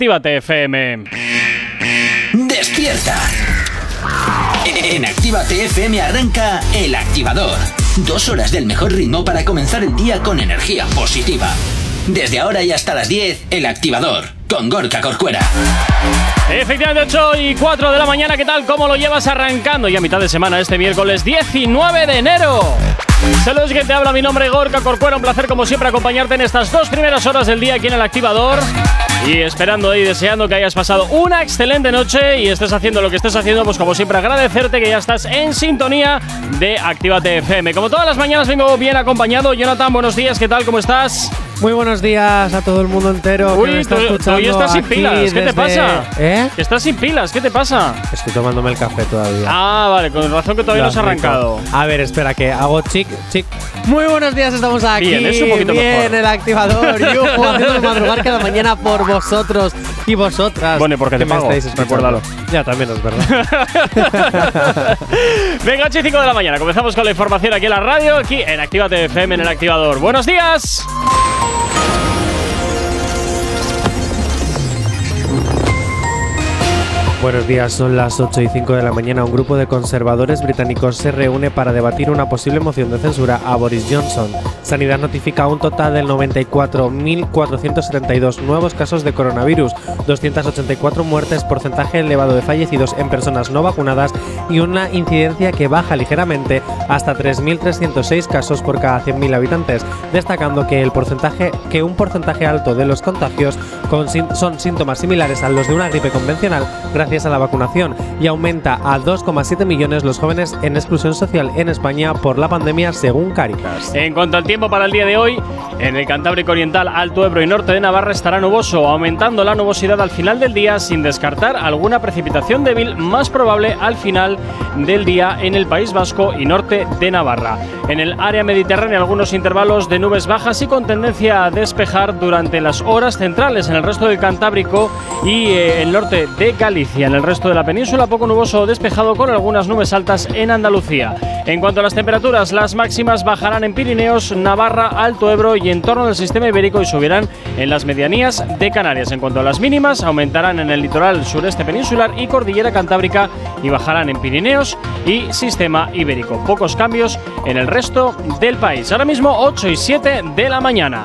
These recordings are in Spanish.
Actívate FM. ¡Despierta! En Actívate FM arranca El Activador. Dos horas del mejor ritmo para comenzar el día con energía positiva. Desde ahora y hasta las 10, El Activador, con Gorka Corcuera. Efectivamente, 8 y 4 de la mañana, ¿qué tal? ¿Cómo lo llevas arrancando? Ya a mitad de semana, este miércoles 19 de enero. Saludos, que te habla mi nombre, Gorka Corcuera. Un placer, como siempre, acompañarte en estas dos primeras horas del día aquí en El Activador. Y esperando y deseando que hayas pasado una excelente noche y estés haciendo lo que estés haciendo, pues como siempre agradecerte que ya estás en sintonía de Actívate FM. Como todas las mañanas vengo bien acompañado. Jonathan, buenos días, ¿qué tal? ¿Cómo estás? Muy buenos días a todo el mundo entero. Uy, que me está escuchando ya estás sin pilas, ¿qué te pasa? ¿Eh? Estás sin pilas, ¿qué te pasa? Estoy tomándome el café todavía. Ah, vale, con razón que todavía no se ha Lo admito. arrancado. A ver, espera, que hago chic, chic. Muy buenos días, estamos aquí. Bien, es un poquito Bien, mejor. el activador. Yo haciendo madrugar cada mañana por vosotros y vosotras. Bueno, porque que te pago, recuérdalo. Ya, también es verdad. Venga, 8 y 5 de la mañana. Comenzamos con la información aquí en la radio, aquí en Actívate FM en el activador. ¡Buenos días! Buenos días, son las 8 y 5 de la mañana. Un grupo de conservadores británicos se reúne para debatir una posible moción de censura a Boris Johnson. Sanidad notifica un total de 94.472 nuevos casos de coronavirus, 284 muertes, porcentaje elevado de fallecidos en personas no vacunadas y una incidencia que baja ligeramente hasta 3.306 casos por cada 100.000 habitantes, destacando que el porcentaje que un porcentaje alto de los contagios con son síntomas similares a los de una gripe convencional gracias a la vacunación y aumenta a 2,7 millones los jóvenes en exclusión social en España por la pandemia según Caritas. En cuanto al tiempo para el día de hoy, en el Cantábrico Oriental, Alto Ebro y Norte de Navarra estará nuboso, aumentando la nubosidad al final del día sin descartar alguna precipitación débil más probable al final del día en el País Vasco y norte de Navarra. En el área mediterránea algunos intervalos de nubes bajas y con tendencia a despejar durante las horas centrales en el resto del Cantábrico y eh, el norte de Galicia. En el resto de la península poco nuboso o despejado con algunas nubes altas en Andalucía. En cuanto a las temperaturas, las máximas bajarán en Pirineos, Navarra, Alto Ebro y en torno del sistema ibérico y subirán en las medianías de Canarias. En cuanto a las mínimas, aumentarán en el litoral sureste peninsular y cordillera cantábrica y bajarán en Pirineos y sistema ibérico. Pocos cambios en el resto del país. Ahora mismo 8 y 7 de la mañana.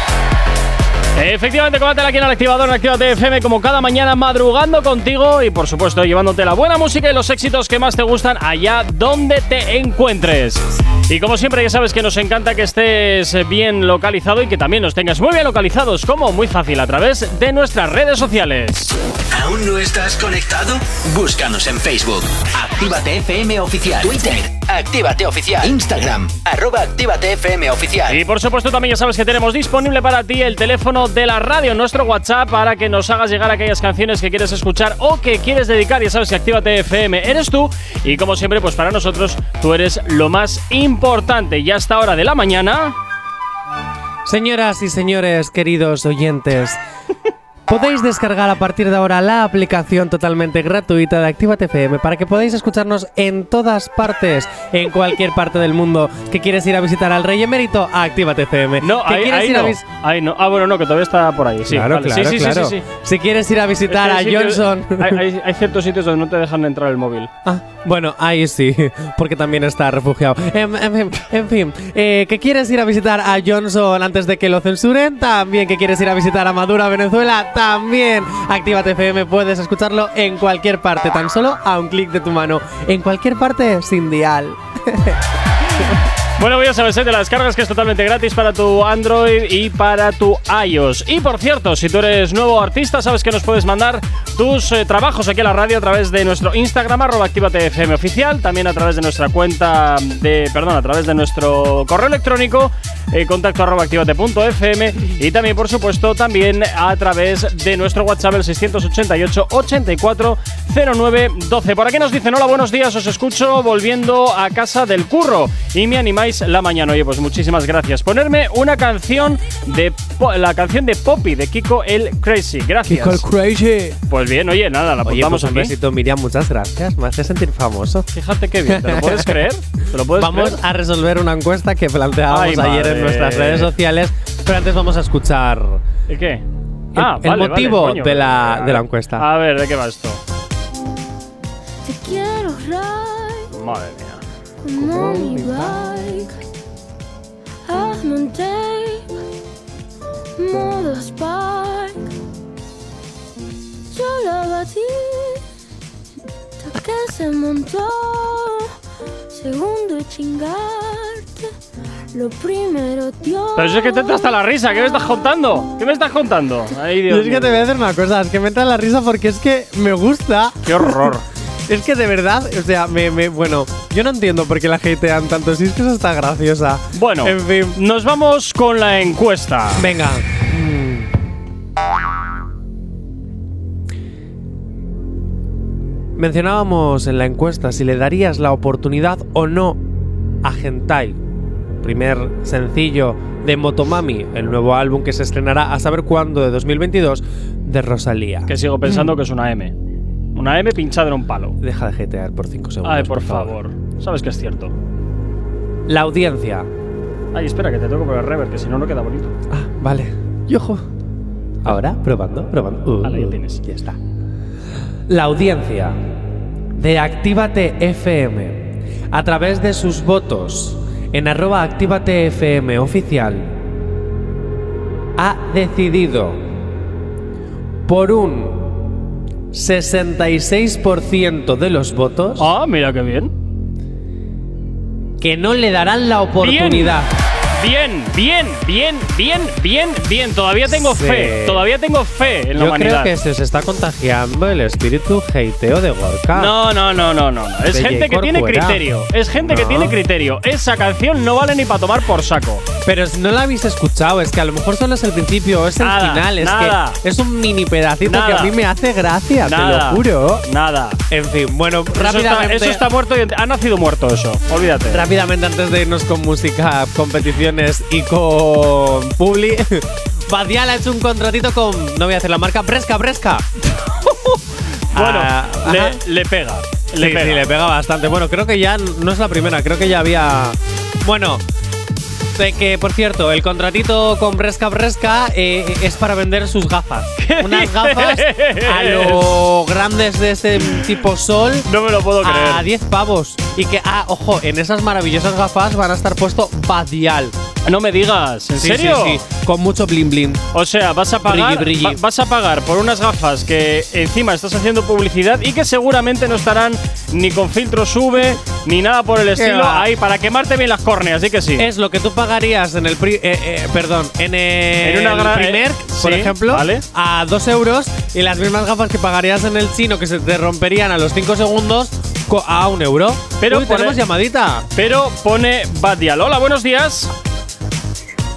Efectivamente, combátela aquí en el activador en Actívate FM como cada mañana madrugando contigo y por supuesto llevándote la buena música y los éxitos que más te gustan allá donde te encuentres. Y como siempre ya sabes que nos encanta que estés bien localizado y que también nos tengas muy bien localizados como muy fácil a través de nuestras redes sociales. ¿Aún no estás conectado? Búscanos en Facebook. Actívate FM Oficial. Twitter. Actívate Oficial. Instagram. Arroba Actívate FM Oficial. Y por supuesto también ya sabes que tenemos disponible para ti el teléfono de la radio, nuestro WhatsApp, para que nos hagas llegar aquellas canciones que quieres escuchar o que quieres dedicar. Ya sabes que Actívate FM eres tú y como siempre pues para nosotros tú eres lo más importante. Ya hasta hora de la mañana. Señoras y señores, queridos oyentes, podéis descargar a partir de ahora la aplicación totalmente gratuita de Actívate FM para que podáis escucharnos en todas partes, en cualquier parte del mundo. ¿Que quieres ir a visitar al Rey Emérito? A Actívate FM. No, ¿Que ahí, quieres ahí ir a no. vis- Ahí no. Ah, bueno, no, que todavía está por ahí. Sí, claro, vale. claro, sí, sí, sí, claro. sí, sí. Si quieres ir a visitar Es a que Johnson. Hay, hay- hay ciertos sitios donde no te dejan entrar el móvil. Ah, bueno, ahí sí, porque también está refugiado. En, en fin, en fin, eh, ¿que quieres ir a visitar a Johnson antes de que lo censuren? También, ¿que quieres ir a visitar a Maduro, a Venezuela? También. Actívate FM, puedes escucharlo en cualquier parte, tan solo a un clic de tu mano. En cualquier parte, sin dial. Bueno, ya sabes, ¿eh? de las descargas que es totalmente gratis para tu Android y para tu iOS. Y por cierto, si tú eres nuevo artista, sabes que nos puedes mandar tus eh, trabajos aquí a la radio a través de nuestro Instagram, arroba FM oficial, también a través de nuestra cuenta de, perdón, a través de nuestro correo electrónico, eh, contacto arroba activate.fm y también, por supuesto, también a través de nuestro WhatsApp, el 688 84 09 12. Por aquí nos dicen, hola, buenos días, os escucho volviendo a casa del curro y me animáis la mañana. Oye, pues muchísimas gracias. Ponerme una canción de la canción de Poppy de Kiko el Crazy. Gracias. crazy. Pues bien, oye, nada, la Oye, apuntamos pues un aquí. besito, Miriam, muchas gracias. Me hace sentir famoso. Fíjate qué bien, ¿te lo puedes creer? ¿Te lo puedes Vamos creer? a resolver una encuesta que planteábamos Ay, ayer madre. en nuestras redes sociales, pero antes vamos a escuchar ¿Y qué? el, Ah, el vale, motivo vale, coño. de, la, de la encuesta. A ver, ¿de qué va esto? Te quiero ride Madre mía. Como mi bike. Un tape, Spark. Yo la batí hasta que se montó. Segundo chingarte, lo primero Dios. Pero eso es que te entra hasta la risa. ¿Qué me estás contando? ¿Qué me estás contando? Ay, Dios Yo es que te voy a decir una cosa, es que me entra la risa porque es que me gusta. Qué horror. Es que de verdad, o sea, me, me- bueno, yo no entiendo por qué la hatean tanto, si es que eso está graciosa. Bueno, En fin. nos vamos con la encuesta. Venga. Mencionábamos en la encuesta si le darías la oportunidad o no a Hentai, primer sencillo de Motomami, el nuevo álbum que se estrenará a saber cuándo de 2022 de Rosalía. Que sigo pensando que es una M. Una M pinchada en un palo. Deja de jetear por 5 segundos. Ay, por favor. Sabes que es cierto. La audiencia. Ay, espera, que te toco por el rever, que si no, no queda bonito. Ah, vale. Y ojo. Ahora, probando, probando. Uh, Ala, ya tienes. Ya está. La audiencia de Actívate FM a través de sus votos en arroba Actívate FM oficial ha decidido por un 66% de los votos Ah, mira qué bien. que no le darán la oportunidad. Bien, bien, bien, bien, bien, bien. Todavía tengo Sí. fe. Todavía tengo fe en la Yo humanidad. creo que se os está contagiando el espíritu hateo de Gorka. No, no, no, no, no. Es De gente que tiene criterio. Es gente que tiene criterio. Esa canción no vale ni para tomar por saco. Pero no la habéis escuchado, es que a lo mejor solo es el principio, es Nada, el final, es nada. que es un mini pedacito que Nada. a mí me hace gracia, Nada. te lo juro. Nada. En fin, bueno, Eso está, rápidamente, eso está muerto y ha nacido muerto eso. Olvídate. rápidamente antes de irnos con música, y con Publi, Badial ha hecho un contratito con, no voy a hacer la marca, Bresca, Bresca. Bueno, Ah, le, pega. Le sí, pega. sí, le pega bastante. Bueno, creo que ya no es la primera, creo que ya había. Bueno. De que, por cierto, el contratito con Bresca Bresca eh, es para vender sus gafas. Unas gafas a lo grandes de este tipo sol No me lo puedo a creer. 10 pavos. Y que, ah, ojo, en esas maravillosas gafas van a estar puesto Badial. No me digas. ¿En Sí, serio? Sí, sí, con mucho bling bling. O sea, vas a pagar, Brilli, brilli. va- vas a pagar por unas gafas que encima estás haciendo publicidad y que seguramente no estarán ni con filtro sube ni nada por el estilo ahí para quemarte bien las córneas, sí que sí. Es lo que tú pagarías en el pri- eh, eh, perdón, en el En una gran- primer, eh, por ejemplo, vale. a 2 euros y las mismas gafas que pagarías en el chino que se te romperían a los 5 segundos a un euro. Pero Uy, tenemos llamadita. Pero pone Badial. Hola, buenos días.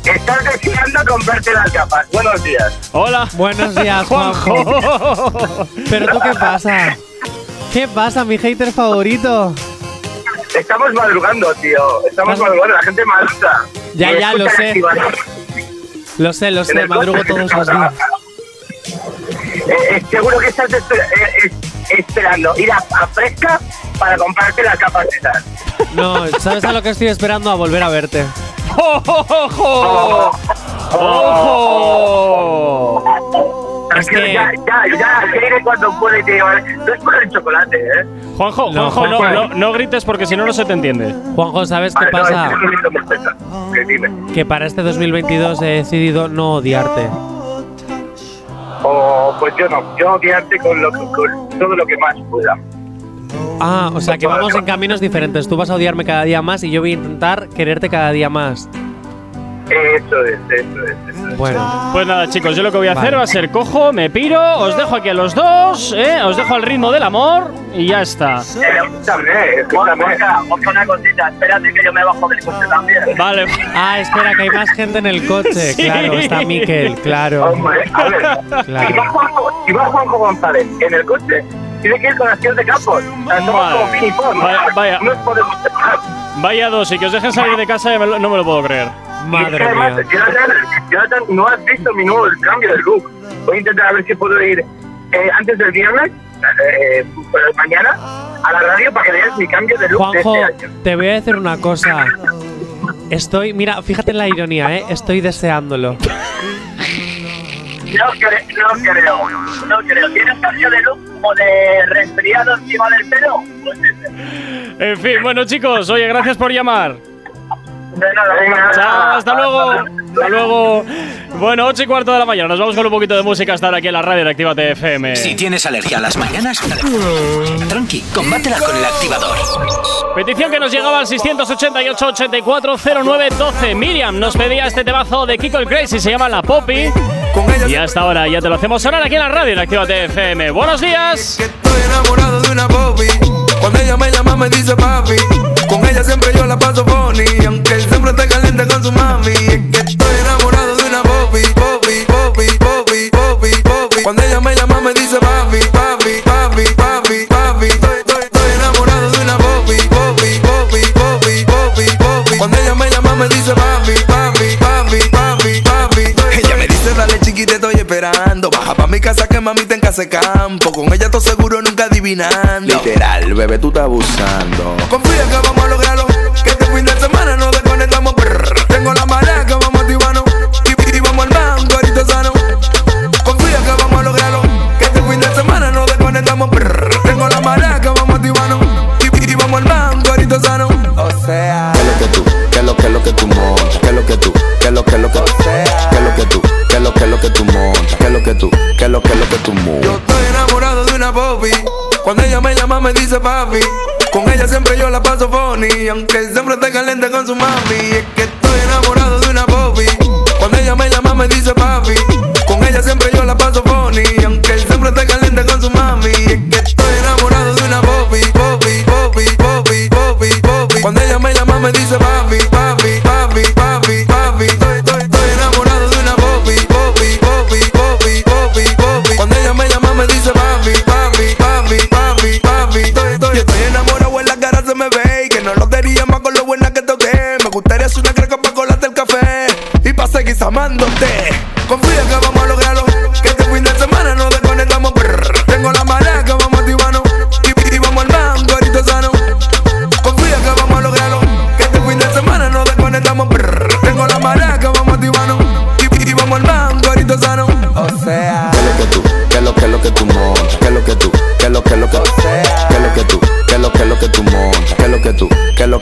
Estás deseando comprarte las gafas. Buenos días. Hola. Buenos días, Juanjo. Pero tú qué pasa? ¿Qué pasa, mi hater favorito? Estamos madrugando, tío. Estamos madrugando. La gente madruga. Ya, Me ya, lo sé. Lo sé, lo sé, madrugo todos los días. Eh, eh, seguro que estás eh, eh, esperando ir a, a Fresca para comprarte las esas. No, ¿sabes a lo que estoy esperando? A volver a verte. ¡Ojo! ¡Ojo! Es que- ya, ya, ya, que iré cuando pueda y te llevaré. No es por el chocolate, ¿eh? Juanjo, No, Juanjo, no, Juanjo. no, no grites porque si no, no se te entiende. Juanjo, ¿sabes qué Vale, no, pasa? es que no. Que para este 2022 he decidido no odiarte. O, pues yo no. Yo odiarte con, lo, que- con todo lo que más pueda. Ah, o sea que vamos en caminos diferentes. Tú vas a odiarme cada día más y yo voy a intentar quererte cada día más. Eso es, eso es, eso es. Bueno, Pues nada, chicos, yo lo que voy a hacer Vale. va a ser cojo, me piro, os dejo aquí a los dos, ¿eh? os dejo al ritmo del amor y ya está. Eh, escúchame, escúchame. Ojo, una cosita. Espérate que yo me bajo del coche también. Vale. ah, espera, que hay más gente en el coche. Sí. Claro, está Miquel, claro. Hombre, a ver. Claro. Si, va Juanjo, si va Juanjo González en el coche, tiene que ir con acción de campos. O sea, somos Vale. como Pini. Vaya, vaya. No podemos separar. Vaya dos, y que os dejen salir de casa no me lo puedo creer. Que Madre además, mía. Jonathan, Jonathan, no has visto mi nuevo cambio de look. Voy a intentar a ver si puedo ir eh, antes del viernes, eh, mañana, a la radio para que veas mi cambio de look Juanjo, de este año. te voy a decir una cosa. Estoy, mira, fíjate en la ironía, ¿eh? Estoy deseándolo. No, cre- no creo, no creo. ¿Tienes cambio de look o de resfriado encima del pelo? Pues ese. En fin, bueno chicos, oye, gracias por llamar. De nada, venga. Chao, hasta luego. Hasta luego. Bueno, 8 y cuarto de la mañana. Nos vamos con un poquito de música hasta ahora aquí en la radio de Actívate FM. Si tienes alergia a las mañanas, tranqui, combátela con el activador. Petición que nos llegaba al 688 84 09 12. Miriam nos pedía este temazo de Kiko el Crazy, se llama La Poppy. Y hasta ahora ya te lo hacemos sonar aquí en la radio en Actívate FM. Buenos días. que estoy enamorado de una Bobby. Cuando ella me llama me dice papi. Con ella siempre yo la paso funny. Aunque él siempre esté caliente con su mami. Es que estoy enamorado de una Bobby. Bobby, Bobby, Bobby, Bobby, Bobby. Cuando ella me llama me dice papi, casa que mami te en casa de campo. Con ella estoy seguro nunca adivinando. Literal, bebé, tú estás abusando. Confía que vamos a lograrlo. Que este fin de semana nos desconectamos. brr. Tengo la marea que vamos a activarnos. Y, y vamos al banco, ahorita sano. Confía que vamos a lograrlo. Que este fin de semana nos desconectamos. brr. Tengo la marea que vamos a activarnos. Y, y vamos al banco, ahorita sano. O sea, ¿Qué es lo que tú? ¿Qué es lo que es lo que tú montas? ¿Qué es lo que tú? ¿Qué es lo que es lo que ¿Qué es lo que tú? ¿Qué es lo que es lo que tú montas? Tú? ¿Qué es lo que lo que tú Yo montas? estoy enamorado de una Bobby. Cuando ella me llama me dice papi. Con ella siempre yo la paso funny. Aunque siempre esté caliente con su mami. Es que estoy enamorado de una Bobby. Cuando ella me llama me dice papi. Con ella siempre yo la paso funny. Aunque siempre esté caliente con su mami. Es que estoy enamorado de una Bobby. Bobby, Bobby, Bobby, Bobby, Bobby. Cuando ella me llama me dice papi,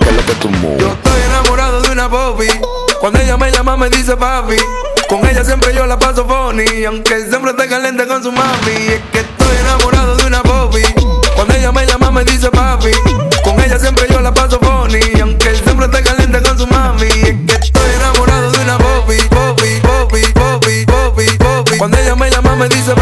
lo lo que tú Yo montas? estoy enamorado de una Bobby. Cuando ella me llama me dice papi. Con ella siempre yo la paso funny. Aunque siempre esté caliente con su mami. Es que estoy enamorado de una Bobby. Cuando ella me llama me dice papi. Con ella siempre yo la paso funny. Aunque siempre esté caliente con su mami. Es que estoy enamorado de una Bobby. Bobby, Bobby, Bobby, Bobby, Bobby. Cuando ella me llama me dice papi,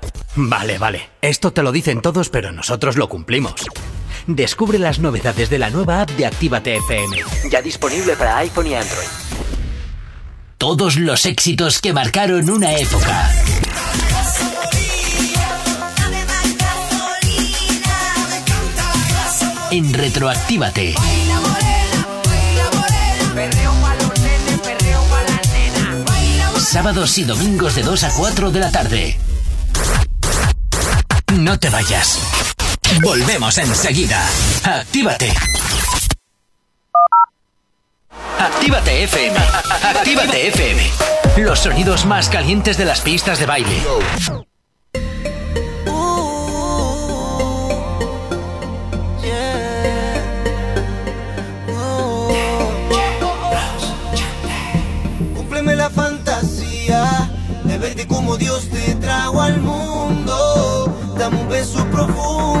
Vale, vale. Esto te lo dicen todos, pero nosotros lo cumplimos. Descubre las novedades de la nueva app de Actívate FM. Ya disponible para iPhone y Android. Todos los éxitos que marcaron una época. En Retroactívate. Sábados y domingos de 2 a 4 de la tarde. No te vayas. Volvemos enseguida. Actívate. Actívate FM. Actívate FM. Los sonidos más calientes de las pistas de baile. Cúmpleme la fantasía de verte como Dios te trago al mundo dame um beso profundo.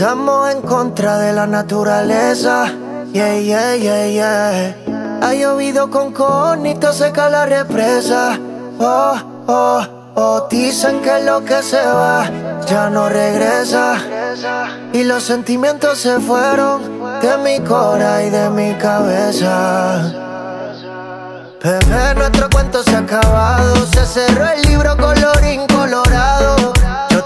Andamos en contra de la naturaleza. Yeah, yeah, yeah, yeah. Ha llovido con conito, seca la represa. Oh, oh, oh. Dicen que lo que se va ya no regresa. Y los sentimientos se fueron de mi cora y de mi cabeza. Bebé, nuestro cuento se ha acabado. Se cerró el libro colorín colorado.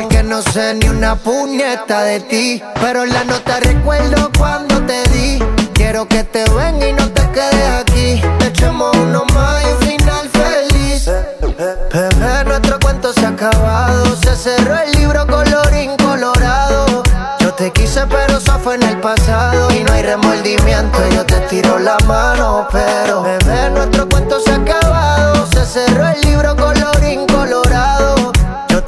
Porque no sé ni una puñeta de ti. Pero la nota recuerdo cuando te di. Quiero que te venga y no te quedes aquí. Echemos uno más y un final feliz. Bebé, nuestro cuento se ha acabado. Se cerró el libro colorín colorado. Yo te quise, pero eso fue en el pasado. Y no hay remordimiento, yo te tiro la mano. Pero, bebé, nuestro cuento se ha acabado. Se cerró el libro colorín colorado.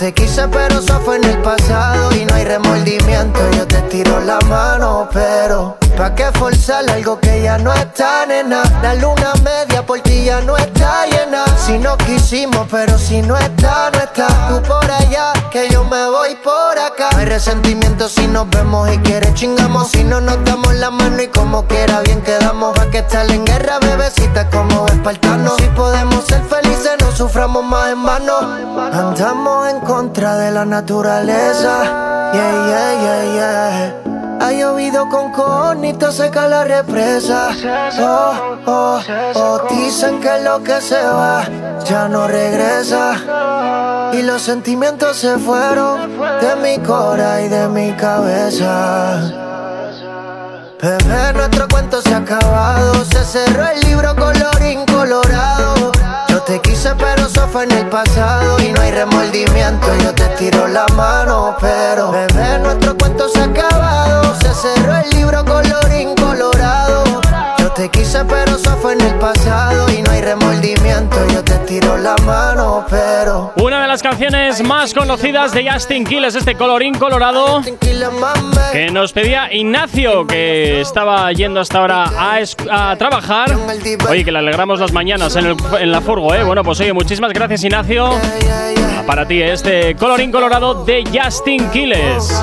Te quise, pero eso fue en el pasado. Y no hay remordimiento, yo te tiro la mano. Pero, ¿pa' qué forzar algo que ya no está, nena? La luna media por ti ya no está llena. Si no quisimos, pero si no está, no está. Tú por allá, que yo me voy por acá. No hay resentimiento si nos vemos y quieres chingamos. Si no nos damos la mano y como quiera bien quedamos. Pa' que estar en guerra, bebecita, como espartanos. Si podemos ser felices, no suframos más en vano. Andamos en contra de la naturaleza. Yeah, yeah, yeah, yeah. Ha llovido con conito, seca la represa. Oh, oh, oh. Dicen que lo que se va ya no regresa. Y los sentimientos se fueron de mi cora y de mi cabeza. Bebé, nuestro cuento se ha acabado. Se cerró el libro colorín colorado. Te quise, pero eso fue en el pasado. Y no hay remordimiento, yo te tiro la mano. Pero, bebé, nuestro cuento se ha acabado. Se cerró el libro colorín colorado. Yo te quise, pero eso fue en el pasado. Y no hay remordimiento, yo te tiro la mano. Pero, Una de las canciones más conocidas de Justin Kill es este colorín colorado que nos pedía Ignacio, que estaba yendo hasta ahora a, a trabajar. Oye, que le alegramos las mañanas en, el- en la furgo, ¿eh? Bueno, pues oye, muchísimas gracias, Ignacio. Para ti, este colorín colorado de Justin Quiles.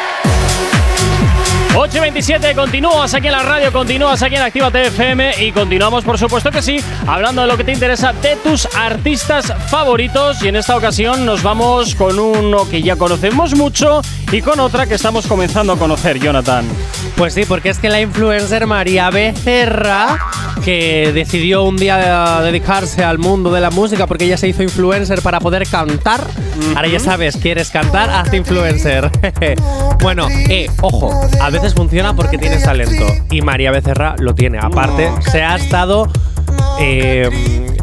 8.27, continúas aquí en la radio, continúas aquí en Activa FM y continuamos, por supuesto que sí, hablando de lo que te interesa de tus artistas favoritos. Y en esta ocasión nos vamos con uno que ya conocemos mucho y con otra que estamos comenzando a conocer, Jonathan. Pues sí, porque es que la influencer María Becerra, que decidió un día eh, dedicarse al mundo de la música porque ella se hizo influencer para poder cantar. Ahora ya sabes, quieres cantar, hazte influencer. bueno, eh, ojo, a veces funciona porque tienes talento. Y María Becerra lo tiene. Aparte, se ha estado. Eh,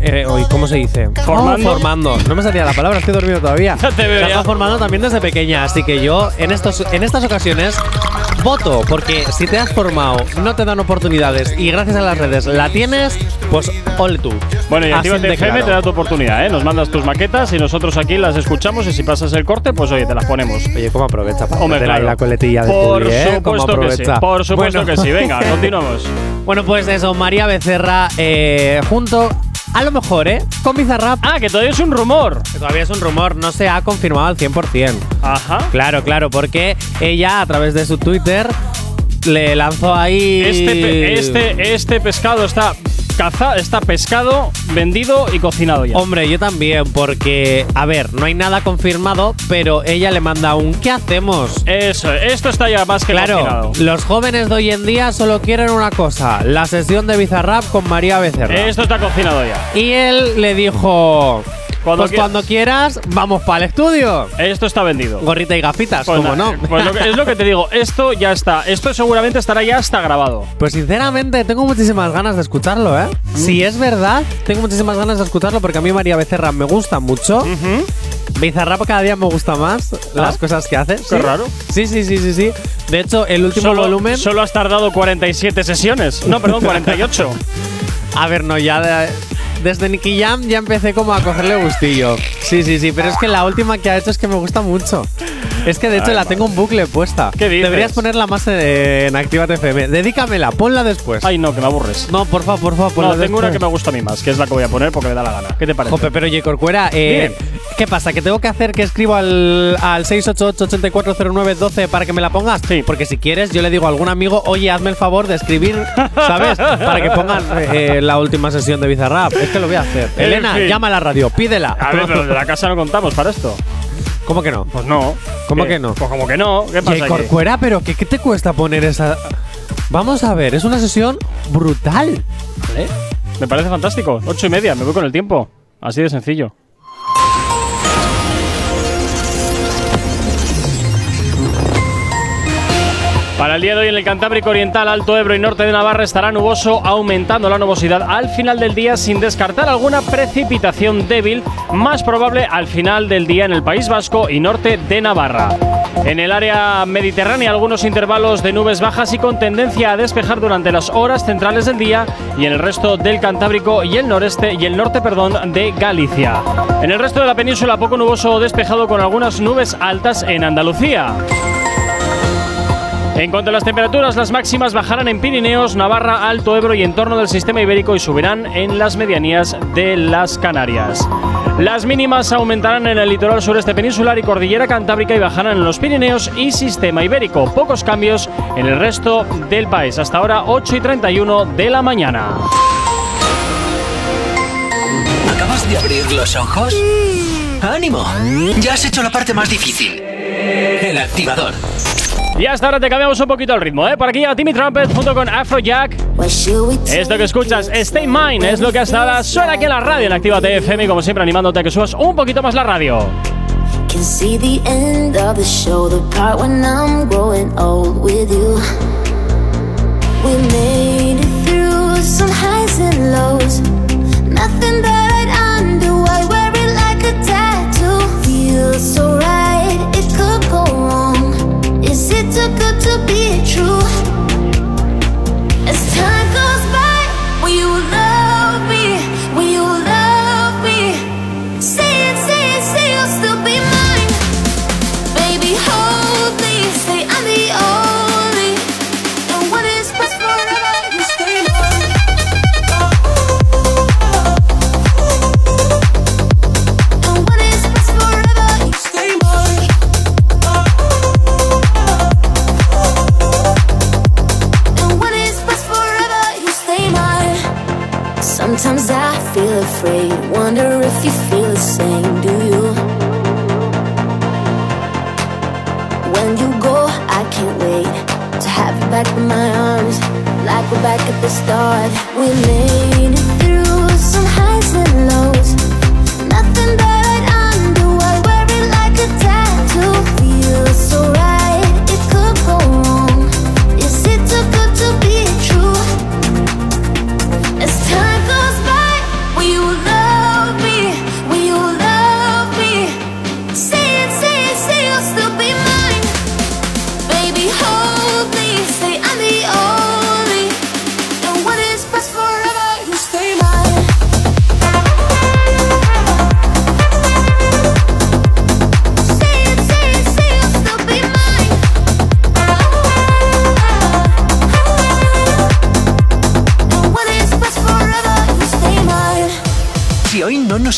eh, hoy, ¿Cómo se dice? Formando. Oh, formando. No me salía la palabra, estoy dormido todavía. Ya te veo ya. formando también desde pequeña, así que yo en, estos, en estas ocasiones voto, porque si te has formado, no te dan oportunidades y gracias a las redes la tienes, pues ole tú. Bueno, y Activa FM claro. te da tu oportunidad, ¿eh? Nos mandas tus maquetas y nosotros aquí las escuchamos y si pasas el corte, pues oye, te las ponemos. Oye, ¿cómo aprovecha para Hombre, ahí claro. la coletilla de Por Tuli, eh? ¿Cómo supuesto que sí. Por supuesto Bueno. que sí. Venga, continuamos. Bueno, pues eso, María Becerra eh, junto, a lo mejor, ¿eh? Con Bizarrap. Ah, que todavía es un rumor. Que todavía es un rumor, no se ha confirmado al 100%. Ajá. Claro, claro, porque ella a través de su Twitter le lanzó ahí. Este, pe- este, este pescado está caza, está pescado, vendido y cocinado ya. Hombre, yo también, porque, a ver, no hay nada confirmado, pero ella le manda un ¿qué hacemos? Eso, esto está ya más que Claro, cocinado. los jóvenes de hoy en día solo quieren una cosa, la sesión de Bizarrap con María Becerra. Esto está cocinado ya. Y él le dijo, Cuando pues quieras". cuando quieras, vamos para el estudio. Esto está vendido. Gorrita y gafitas, Pues como no. Pues lo que- es lo que te digo, esto ya está. Esto seguramente estará ya hasta grabado. Pues sinceramente tengo muchísimas ganas de escucharlo, ¿eh? Mm. Si es verdad, tengo muchísimas ganas de escucharlo porque a mí María Becerra me gusta mucho. Bizarrap cada día me gusta más las cosas que hace. Ah. Qué Sí. raro. Sí, sí, sí, sí, sí. De hecho, el último Solo, volumen. solo has tardado 47 sesiones. No, perdón, 48. A ver, no, ya de- desde Nicky Jam ya empecé como a cogerle gustillo. Sí, sí, sí, pero es que la última que ha hecho es que me gusta mucho. Es que de hecho Ay, la tengo en bucle puesta. ¿Qué dices? Deberías ponerla más en, en Actívate FM. Dedícamela, ponla después. Ay, no, que me aburres. No, por favor, por favor, ponla No, tengo una que me gusta a mí más, que es la que voy a poner porque me da la gana. ¿Qué te parece? Jope, pero oye, Corcuera, eh, ¿qué pasa? ¿Que tengo que hacer que escribo al, al 688-840912 para que me la pongas? Sí. Porque si quieres, yo le digo a algún amigo, oye, hazme el favor de escribir, ¿sabes? para que pongan eh, la última sesión de Bizarrap. Es que lo voy a hacer. En Elena, fin. llama a la radio, pídela. A ver, pero de la casa no contamos para esto. ¿Cómo que no? Pues no. ¿Cómo que no? Pues como que no. ¿Qué pasa aquí? Corcuera, pero ¿qué, ¿qué te cuesta poner esa...? Vamos a ver, es una sesión brutal. Vale. Me parece fantástico. Ocho y media, me voy con el tiempo. Así de sencillo. Para el día de hoy en el Cantábrico Oriental, Alto Ebro y Norte de Navarra estará nuboso, aumentando la nubosidad al final del día sin descartar alguna precipitación débil, más probable al final del día en el País Vasco y norte de Navarra. En el área mediterránea, algunos intervalos de nubes bajas y con tendencia a despejar durante las horas centrales del día y en el resto del Cantábrico y el noreste y el norte, perdón, de Galicia. En el resto de la península, poco nuboso o despejado con algunas nubes altas en Andalucía. En cuanto a las temperaturas, las máximas bajarán en Pirineos, Navarra, Alto Ebro y en torno del sistema ibérico y subirán en las medianías de las Canarias. Las mínimas aumentarán en el litoral sureste peninsular y cordillera cantábrica y bajarán en los Pirineos y sistema ibérico. Pocos cambios en el resto del país. Hasta ahora 8 y 31 de la mañana. ¿Acabas de abrir los ojos? ¡Ánimo! Ya has hecho la parte más difícil. El activador. Y hasta ahora te cambiamos un poquito el ritmo, ¿eh? Por aquí a Timmy Trumpet junto con Afrojack. Esto que escuchas, Stay Mine, es lo que hasta ahora suena aquí en la radio en Activa TFM como siempre animándote a que subas un poquito más la radio. The part when I'm with you. We made it through some highs and lows. Nothing. I wear it like a tattoo. So too good to be true? Back in my arms, like we're back at the start. We made it through some highs and lows.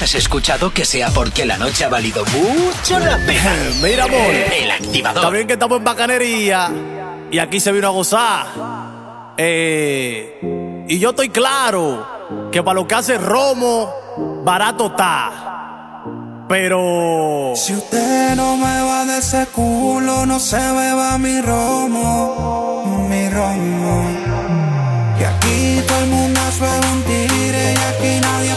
Nos has escuchado, que sea porque la noche ha valido mucho la pena. Mira, amor. El activador. Está bien que estamos en bacanería y aquí se vino a gozar. Eh, y yo estoy claro que para lo que hace Romo, barato está. Pero. Si usted no me va de ese culo, no se beba mi romo, mi romo. Y aquí todo el mundo suena un tigre y aquí nadie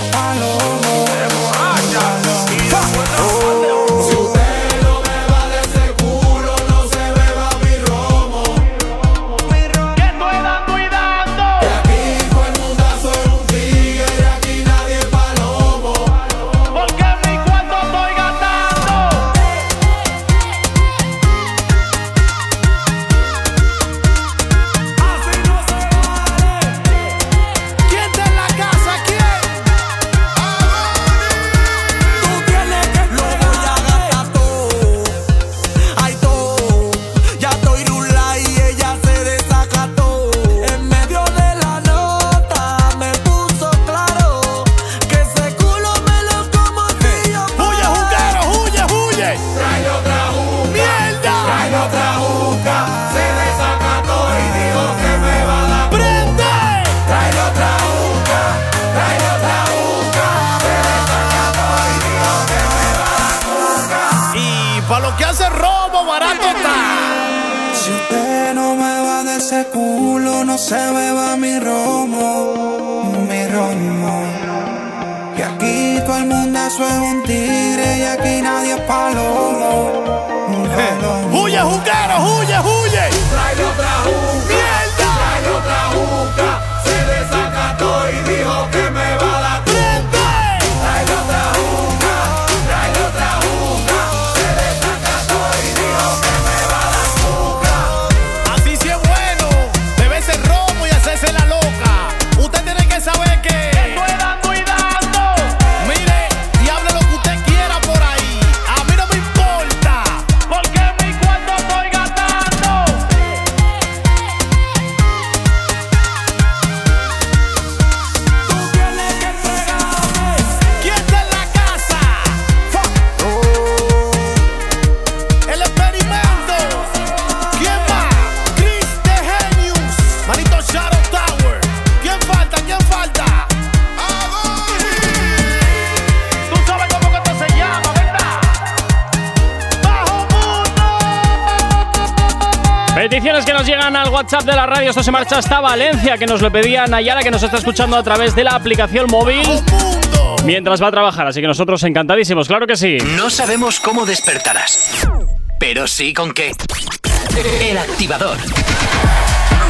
se beba mi romo, WhatsApp de la radio. Esto se marcha hasta Valencia, que nos lo pedía Nayara, que nos está escuchando a través de la aplicación móvil mientras va a trabajar. Así que nosotros encantadísimos, claro que sí. No sabemos cómo despertarás, pero sí con qué. El activador.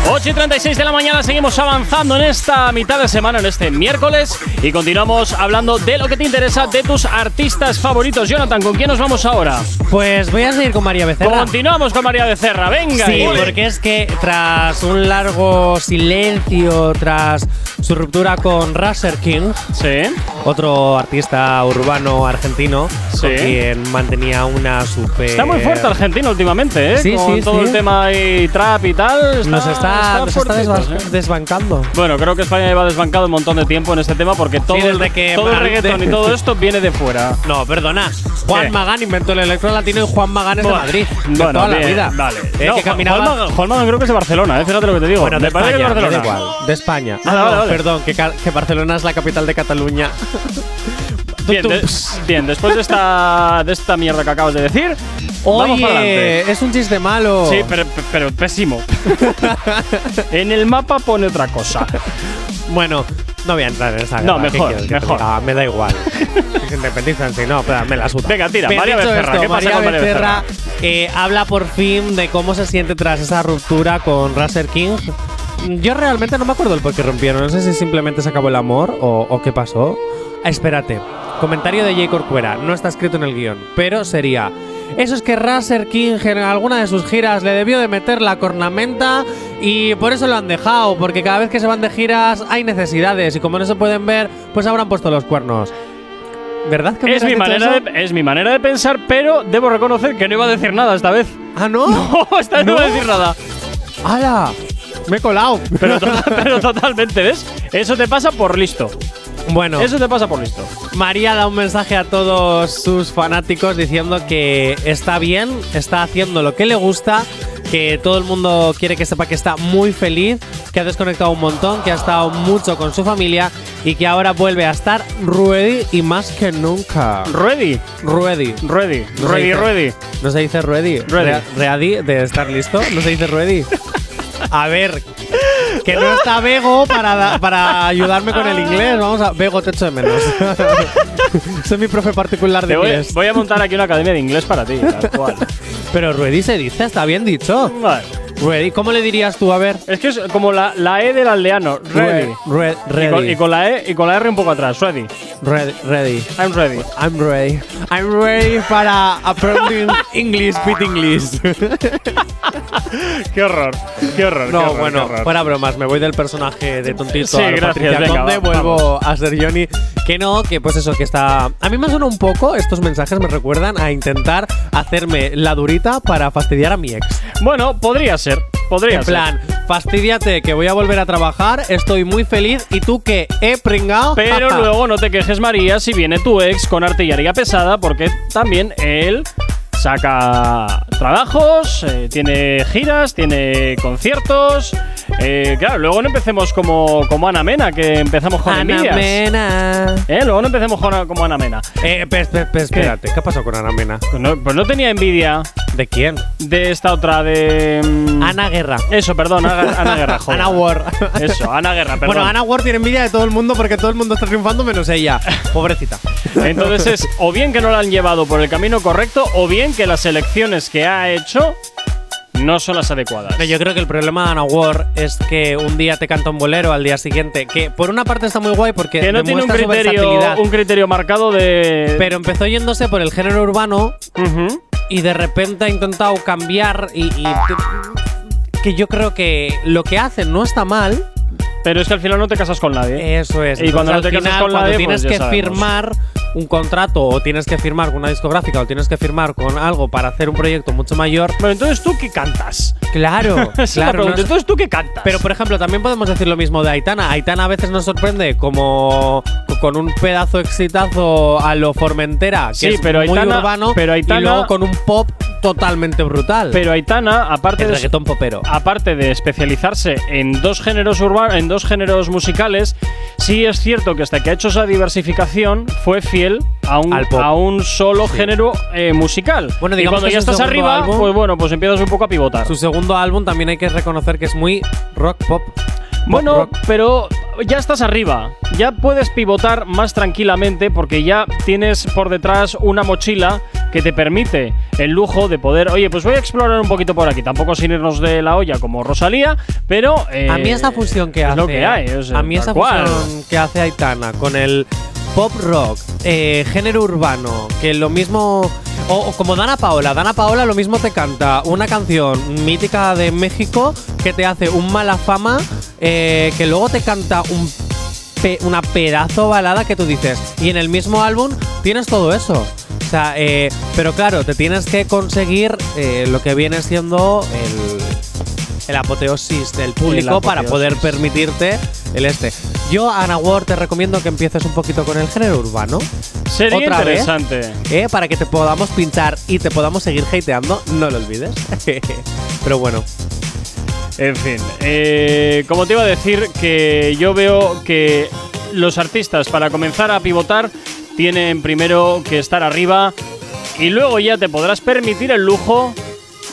8 y 36 de la mañana seguimos avanzando en esta mitad de semana, en este miércoles, y continuamos hablando de lo que te interesa de tus artistas favoritos. Jonathan, ¿con quién nos vamos ahora? Pues voy a seguir con María Becerra. Continuamos con María Becerra, venga. Sí, porque es que tras un largo silencio, tras su ruptura con Rusher King, otro artista urbano argentino, con Sí. quien mantenía una super. Está muy fuerte Argentina últimamente, ¿eh? Sí, Con sí, todo sí. el tema y trap y tal. Está, Nos está, nos está desba- ¿eh? desbancando. Bueno, creo que España lleva desbancado un montón de tiempo en este tema porque todo, Sí, el, desde que todo el reggaetón y todo esto viene de fuera. No, perdona. Juan ¿Qué? Magán inventó el electro latino y Juan Magán es de Madrid. de Bueno, toda la bien, vida. Vale. Eh, No, que Juan- caminaba. Juan Magán- Juan Magán creo que es de Barcelona, ¿eh? fíjate lo que te digo. Bueno, de Me parece España, que es de me da Barcelona. igual. De España. Ah, vale, vale. Perdón, que, que Barcelona es la capital de Cataluña. Bien, de- bien, después de esta, de esta mierda que acabas de decir, vamos para adelante. Oye, es un chiste malo. Sí, pero, pero pésimo. en el mapa pone otra cosa. Bueno, no voy a entrar en esa No, guerra. ¿Qué mejor, mejor. diga? Me da igual. Se independizan, si no, pero me la suda. Venga, tira, Pero María Becerra, esto, ¿qué pasa con María Becerra eh, habla por fin de cómo se siente tras esa ruptura con Russell King. Yo realmente no me acuerdo el por qué rompieron. No sé si simplemente se acabó el amor o, o qué pasó. Ah, espérate. Comentario de Jay Corcuera. No está escrito en el guion, pero sería. Eso es que Russell King en alguna de sus giras le debió de meter la cornamenta y por eso lo han dejado, porque cada vez que se van de giras hay necesidades y como no se pueden ver, pues habrán puesto los cuernos. ¿Verdad que Es mi, manera de, es mi manera de pensar, pero debo reconocer que no iba a decir nada esta vez. ¿Ah, no? No, esta vez no, ¿No? iba a decir nada. ¡Hala! Me he colado. Pero, to- pero totalmente, ¿ves? Eso te pasa por listo. Bueno, Eso te pasa por listo. María da un mensaje a todos sus fanáticos diciendo que está bien, está haciendo lo que le gusta, que todo el mundo quiere que sepa que está muy feliz, que ha desconectado un montón, que ha estado mucho con su familia y que ahora vuelve a estar ready y más que nunca. Ready, Ready. ready, ready, ready. ¿No se dice ready? Ready. Rea- Ready de estar listo. ¿No se dice ready? A ver, que no está Bego para, para ayudarme con el inglés. Vamos a. Bego, te echo de menos. Soy mi profe particular de Te voy, inglés. voy a montar aquí una academia de inglés para ti, tal cual. Pero ready se dice, está bien dicho. Vale. Ready, ¿cómo le dirías tú? A ver. Es que es como la, la E del aldeano. Ready. Re- re- Y, con, ready. y con la E y con la R un poco atrás. Ready. Ready. ready. I'm ready. I'm ready. I'm ready para aprender English, bit English. qué horror. Qué horror. qué No, horror, bueno, qué horror. fuera bromas, me voy del personaje de tontito Sí, a gracias, Patricia venga, Conde, va- vuelvo a ser Johnny. Que no, que pues eso, que está. A mí me suena un poco, estos mensajes me recuerdan a intentar hacerme la durita para fastidiar a mi ex. Bueno, podría ser. Podría En ser. plan, fastidiate que voy a volver a trabajar, estoy muy feliz y tú que he pringado. Pero luego no te quejes, María, si viene tu ex con artillería pesada, porque también él saca trabajos, eh, tiene giras, tiene conciertos Eh, claro, luego no empecemos como, como Ana Mena, que empezamos con Ana envidias. Mena. ¿Eh? Luego no empecemos con- como Ana Mena. Eh, pe- pe- pe- espérate, ¿qué pasó con Ana Mena? Pues no, pues no tenía envidia ¿De quién? de esta otra de. mm, Ana Guerra. Eso, perdón, Ana, Ana Guerra. joder. Ana War. Eso, Ana Guerra, perdón. Bueno, Ana Ward tiene envidia de todo el mundo porque todo el mundo está triunfando menos ella. Pobrecita. Entonces es o bien que no la han llevado por el camino correcto o bien que las elecciones que ha hecho no son las adecuadas. Yo creo que el problema de Ana Ward es que un día te canta un bolero al día siguiente, que por una parte está muy guay porque que no tiene un criterio, un criterio marcado de. pero empezó yéndose por el género urbano Ujú. y de repente ha intentado cambiar y, y que yo creo que lo que hacen no está mal. Pero es que al final no te casas con nadie. Eso es. Y cuando Entonces, no te al casas final, con cuando nadie, tienes pues que sabemos. firmar un contrato o tienes que firmar con una discográfica o tienes que firmar con algo para hacer un proyecto mucho mayor. Bueno, entonces tú qué cantas. Claro, claro. no es- Entonces tú qué cantas. Pero por ejemplo, también podemos decir lo mismo de Aitana. Aitana a veces nos sorprende como con un pedazo exitazo a lo Formentera, que Sí, es pero muy Aitana- urbano, pero Aitana- y luego con un pop totalmente brutal. Pero Aitana, aparte el de, reggaetón popero. aparte de especializarse en dos géneros urbanos, en dos géneros musicales, sí es cierto que hasta que ha hecho esa diversificación fue fiel a un, Al pop. a un solo género eh, musical. Bueno, y digamos cuando que ya estás arriba, álbum- pues bueno, pues empiezas un poco a pivotar. Su segundo álbum también hay que reconocer que es muy rock pop. Pop Bueno, rock. pero ya estás arriba. Ya puedes pivotar más tranquilamente porque ya tienes por detrás una mochila que te permite el lujo de poder, oye, pues voy a explorar un poquito por aquí. Tampoco sin irnos de la olla como Rosalía, pero. eh, a mí esa fusión que es hace. lo que hay. o sea, a mí esa cual. fusión que hace Aitana con el pop rock, eh, género urbano, que lo mismo. O, como Dana Paola. Dana Paola lo mismo te canta una canción mítica de México que te hace un mala fama, eh, que luego te canta un una pedazo balada que tú dices. Y en el mismo álbum tienes todo eso. O sea, eh, pero claro, te tienes que conseguir lo que viene siendo el, el apoteosis del público para poder permitirte el este. Yo, Ana Ward, te recomiendo que empieces un poquito con el género urbano. Sería otra vez. interesante. ¿eh? Para que te podamos pinchar y te podamos seguir hateando, no lo olvides. pero bueno, En fin, eh, como te iba a decir, que yo veo que los artistas para comenzar a pivotar tienen primero que estar arriba y luego ya te podrás permitir el lujo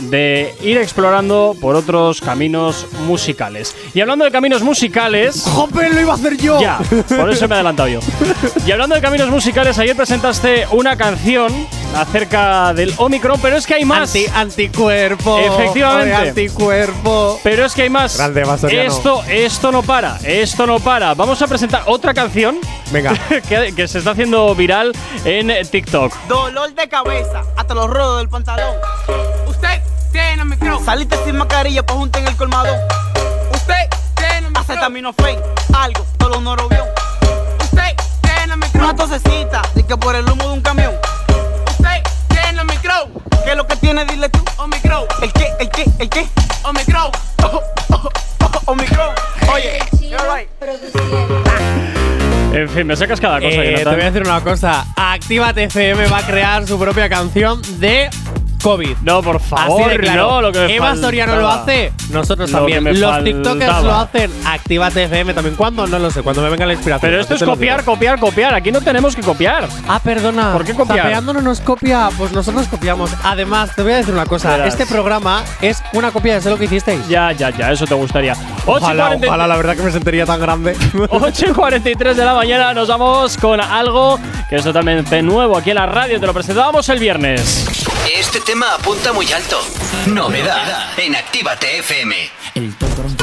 de ir explorando por otros caminos musicales. Y hablando de caminos musicales... ¡Jope, lo iba a hacer yo! Ya, por eso me he adelantado yo. Y hablando de caminos musicales, ayer presentaste una canción acerca del Omicron, pero es que hay más. Anti, anticuerpo. Efectivamente. Oye, Anticuerpo. Pero es que hay más. Grande. Esto, esto no para, esto no para. Vamos a presentar otra canción Venga. que, que se está haciendo viral en TikTok. Dolor de cabeza, hasta los rodos del pantalón. Usted tiene. Saliste sin mascarilla, pues junta en el colmado. Usted tiene micrófono. Acetaminofén, algo, todo un norobión. Usted tiene micrófono. Una tosecita, de que por el humo de un camión. Usted tiene micrófono. ¿Qué es lo que tiene? Dile tú. Omicron. ¿El qué? ¿El qué? ¿El qué? Omicron. Oh, oh, oh, Omicron. Oye, you're right. En fin, me sacas cada cosa. Eh, te voy a decir una cosa. Actívate FM va a crear su propia canción de COVID. No, por favor, Así de claro. no, lo que me Eva faltaba. Soriano lo hace, nosotros Lo también. que me Los TikTokers faltaba. lo hacen. Actívate FM también. ¿Cuándo? No lo sé. Cuando me venga la inspiración. Pero esto es te lo copiar, digo. copiar, copiar. Aquí no tenemos que copiar. Ah, perdona. ¿Por qué copiar? Zapeando no nos copia. Pues nosotros copiamos. Además, te voy a decir una cosa. Verás. Este programa es una copia de lo que hicisteis. Ya, ya, ya, eso te gustaría. 8 y Ojalá, 40 ojalá, la verdad que me sentiría tan grande. 8 y 43 de la mañana nos vamos con algo que es totalmente nuevo aquí en la radio. Te lo presentábamos el viernes. Este tema apunta muy alto. Novedad en Actívate FM.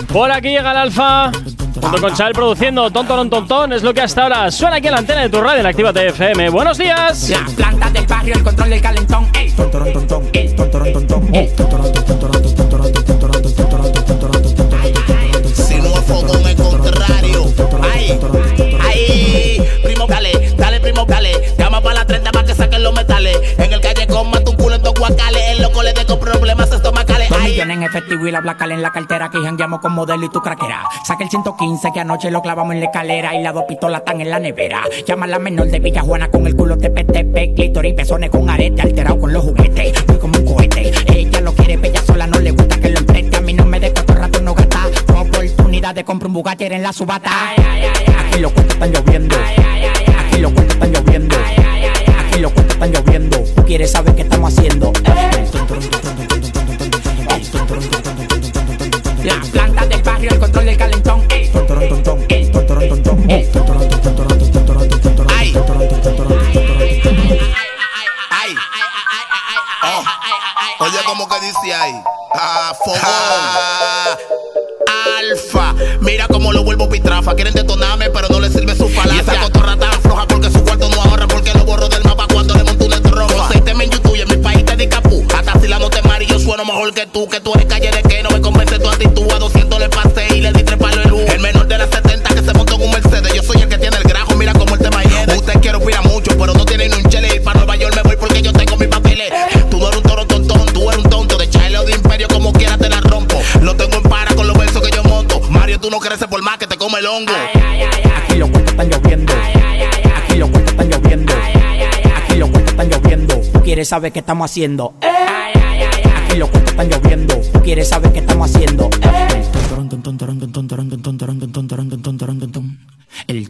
Por aquí llega el Alfa. Junto con Chal produciendo Tonton Tontón es lo que hasta ahora suena aquí en la antena de tu radio en Actívate FM. Buenos días. La planta del barrio, el control del calentón. El tontorón, tontón. Tontorón, tontón. El tontorón, tontorón, tontorón, tontorón, tontorón, tontorón, tontorón, tontorón. Si no es contrario. Ay, ay, primo, dale, dale, primo, dale. Llama para la 30 para que saquen los metales. En el en efectivo y la placa en la cartera. Aquí jangueamos con modelo y tu craquera. Saca el 115 que anoche lo clavamos en la escalera. Y las dos pistolas están en la nevera. Llama a la menor de Villajuana con el culo tepe tepe. Clítoris, pezones con arete. Alterado con los juguetes. Muy como un cohete. Ella lo quiere bella sola, no le gusta que lo empreste. A mí no me de rato no gasta. Como por navidades compro un Bugatti en la subata. Aquí los cuentos están lloviendo. Aquí los cuentos están lloviendo. Aquí los cuentos están lloviendo. Tú quieres saber qué estamos haciendo. La planta del barrio, el control del calentón. Ay. Ay. Oh. Oye, como que dice ahí. Ah. Alfa, mira cómo lo vuelvo pitrafa. Quieren detonarme, pero no les sirve su falacia. Y esa cotorra tan floja porque su cuarto no ahorra. Porque lo borro del mapa cuando le monto una soy tema en YouTube y en mi país te di capú. Hasta si la no te mari, yo sueno mejor que tú. Que tú eres calle de quieres saber qué estamos haciendo. Aquí los cuentos están lloviendo. Tú quieres saber qué estamos haciendo. El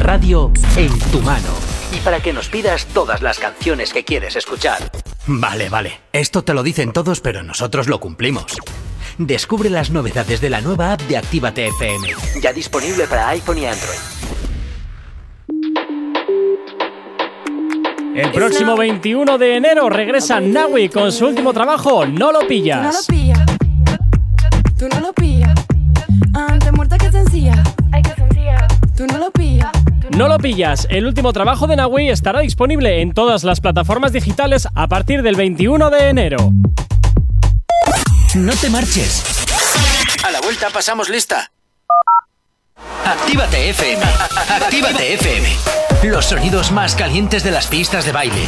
radio en tu mano. Y para que nos pidas todas las canciones que quieres escuchar. Vale, vale. Esto te lo dicen todos, pero nosotros lo cumplimos. Descubre las novedades de la nueva app de Actívate FM. Ya disponible para iPhone y Android. El próximo 21 de enero regresa Nawi con su último trabajo, No lo Tú no lo pillas. pillas. Tú no lo pillas. Antes muerta que sencilla. Ay, que sencilla. Tú no lo pillas. No lo pillas, el último trabajo de Nawi estará disponible en todas las plataformas digitales a partir del 21 de enero. No te marches. A la vuelta pasamos lista. Actívate FM. Actívate FM. Los sonidos más calientes de las pistas de baile.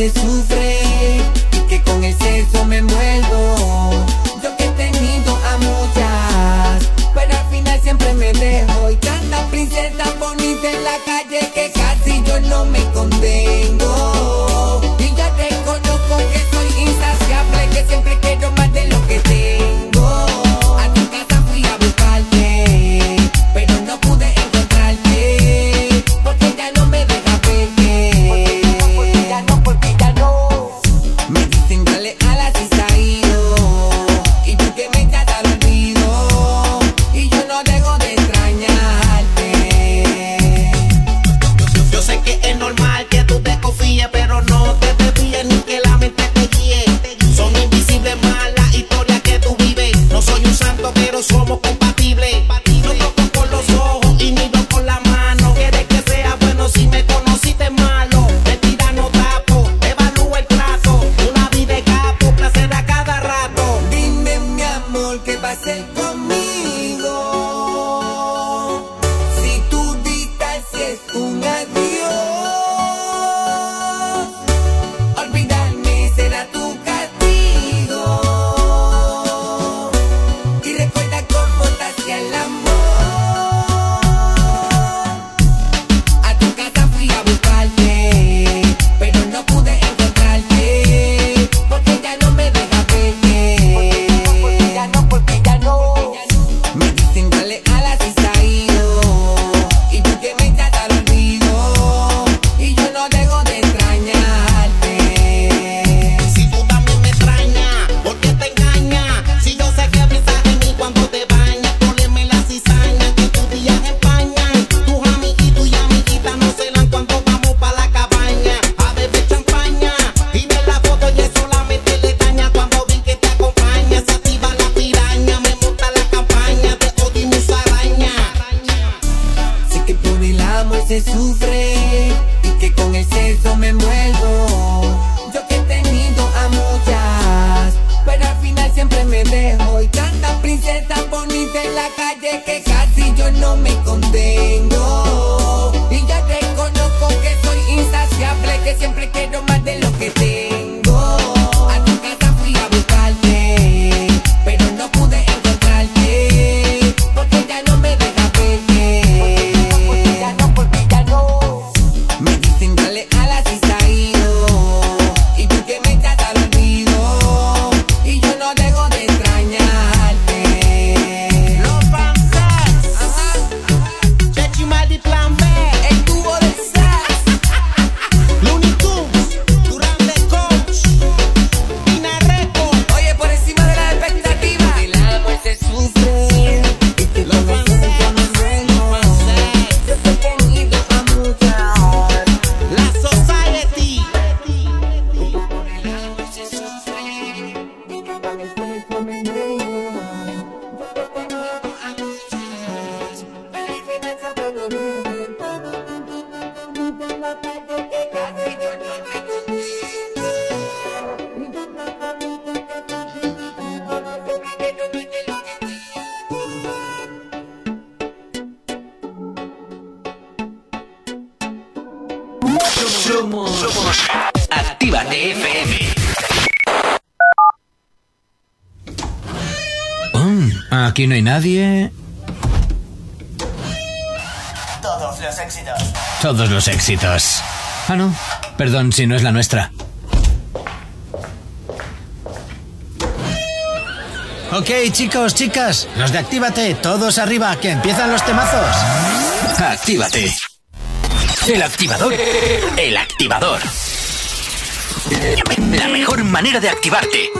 Se sufre y que con el sexo me envuelvo. Yo que he tenido a muchas, pero al final siempre me dejo. Y tanta princesa bonita en la calle que casi yo no me contengo. Aquí no hay nadie. Todos los éxitos. Todos los éxitos. Ah, no. Perdón si no es la nuestra. Ok, chicos, chicas, los de Actívate, todos arriba, que empiezan los temazos. Actívate. El activador. El activador. La mejor manera de activarte.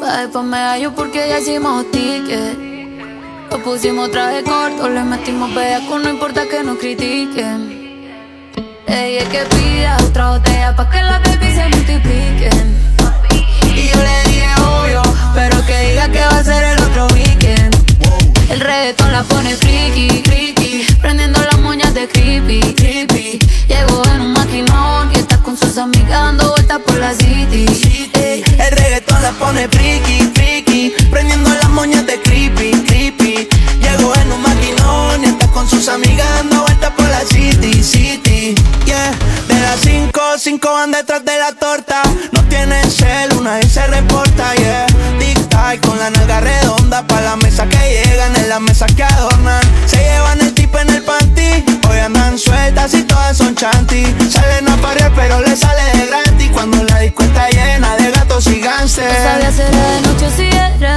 Pa' después me hallo porque ya hicimos ticket. Pusimos traje corto, le metimos bellaco, no importa que nos critiquen. Ella es que pida otra botella pa' que las baby se multipliquen. Y yo le dije obvio, pero que diga que va a ser el otro weekend. El reggaetón la pone friki, friki, prendiendo las moñas de creepy, creepy. Llegó en un maquinón y está con sus amigas dando vueltas por la city. El reggaetón la pone friki, dando vueltas por la city, city. Yeah, de las cinco, cinco van detrás de la torta. No tienen cel, una vez se reporta, yeah. Tic tac con la nalga redonda pa' la mesa que llegan, en la mesa que adornan. Se llevan el tipo en el panty, hoy andan sueltas y todas son chanty. Salen a parir pero le sale de gratis cuando la disco está llena de gatos y No gánster. sabía si era de noche si era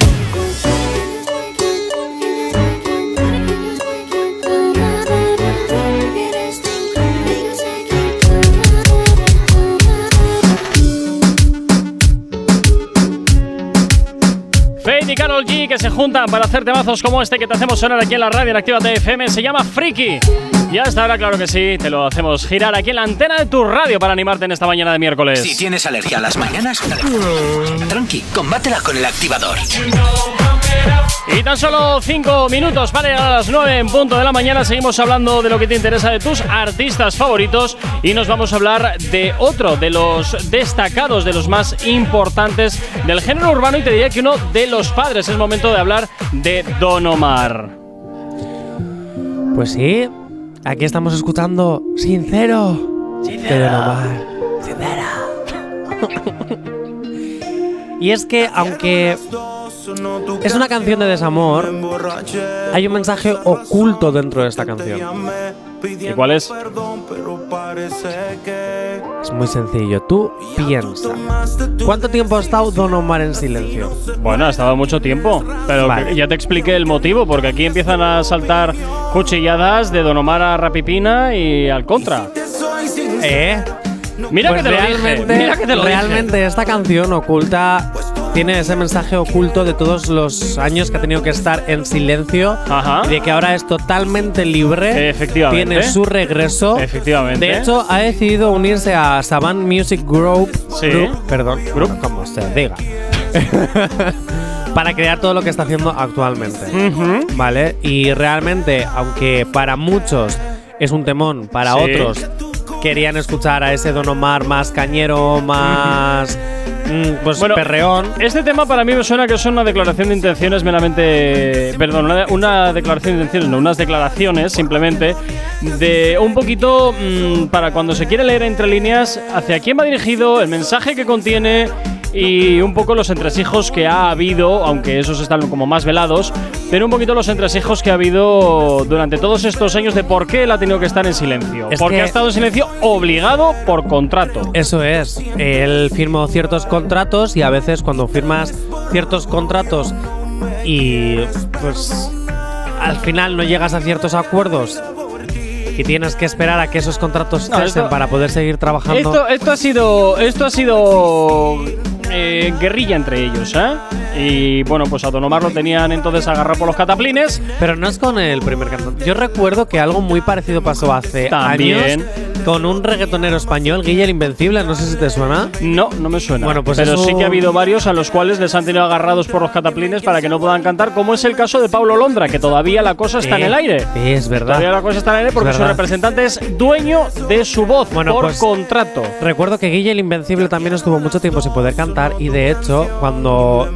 y Carol G que se juntan para hacer temazos como este que te hacemos sonar aquí en la radio en Activa FM. Se llama Freaky. Y hasta ahora, claro que sí, te lo hacemos girar aquí en la antena de tu radio para animarte en esta mañana de miércoles. Si tienes alergia a las mañanas, tranqui, combátela con el activador. Y tan solo 5 minutos para llegar a las 9 en punto de la mañana. Seguimos hablando de lo que te interesa de tus artistas favoritos. Y nos vamos a hablar de otro de los destacados, de los más importantes del género urbano. Y te diría que uno de los padres. Es momento de hablar de Don Omar. Pues sí, aquí estamos escuchando Sincero. De Don Omar. y es que, aunque es una canción de desamor, hay un mensaje oculto dentro de esta canción. ¿Y cuál es? Es muy sencillo. Tú piensa. ¿Cuánto tiempo ha estado Don Omar en silencio? Bueno, ha estado mucho tiempo, pero Vale. ya te expliqué el motivo, porque aquí empiezan a saltar cuchilladas de Don Omar a Rapipina y al contra. ¿Eh? Mira Pues que te lo dije, mira que te lo dije. realmente esta canción oculta tiene ese mensaje oculto de todos los años que ha tenido que estar en silencio Ajá. y de que ahora es totalmente libre. Efectivamente. Tiene su regreso. Efectivamente. De hecho, ha decidido unirse a Saban Music Group. Sí. Group, perdón, Group, como se diga. para crear todo lo que está haciendo actualmente. ¿Vale? Y realmente, aunque para muchos es un temón, para Sí. otros querían escuchar a ese Don Omar más cañero, más. Mm, pues Bueno, perreón. Este tema para mí me suena que es una declaración de intenciones meramente. Perdón, una, una declaración de intenciones, no, unas declaraciones simplemente de un poquito mm, para cuando se quiere leer entre líneas hacia quién va dirigido, el mensaje que contiene y un poco los entresijos que ha habido, aunque esos están como más velados, pero un poquito los entresijos que ha habido durante todos estos años de por qué él ha tenido que estar en silencio. Es Porque que- ha estado en silencio obligado por contrato. Eso es. Él firmó ciertos contratos y a veces cuando firmas ciertos contratos y pues al final no llegas a ciertos acuerdos y tienes que esperar a que esos contratos No, cesen esto- para poder seguir trabajando. Esto, esto ha sido. Esto ha sido. Eh, guerrilla entre ellos, ¿eh? Y bueno, pues a Don Omar lo tenían entonces agarrado por los cataplines. Pero no es con el primer cantante. Yo recuerdo que algo muy parecido pasó hace También. años con un reggaetonero español, Guille el Invencible, no sé si te suena. No, no me suena. Bueno, pues Pero es sí que ha habido varios a los cuales les han tenido agarrados por los cataplines para que no puedan cantar, como es el caso de Pablo Londra, que todavía la cosa está en el aire. Es verdad. Todavía la cosa está en el aire porque su representante es dueño de su voz Bueno, por pues- contrato. Recuerdo que Guille el Invencible también estuvo mucho tiempo sin poder cantar y de hecho cuando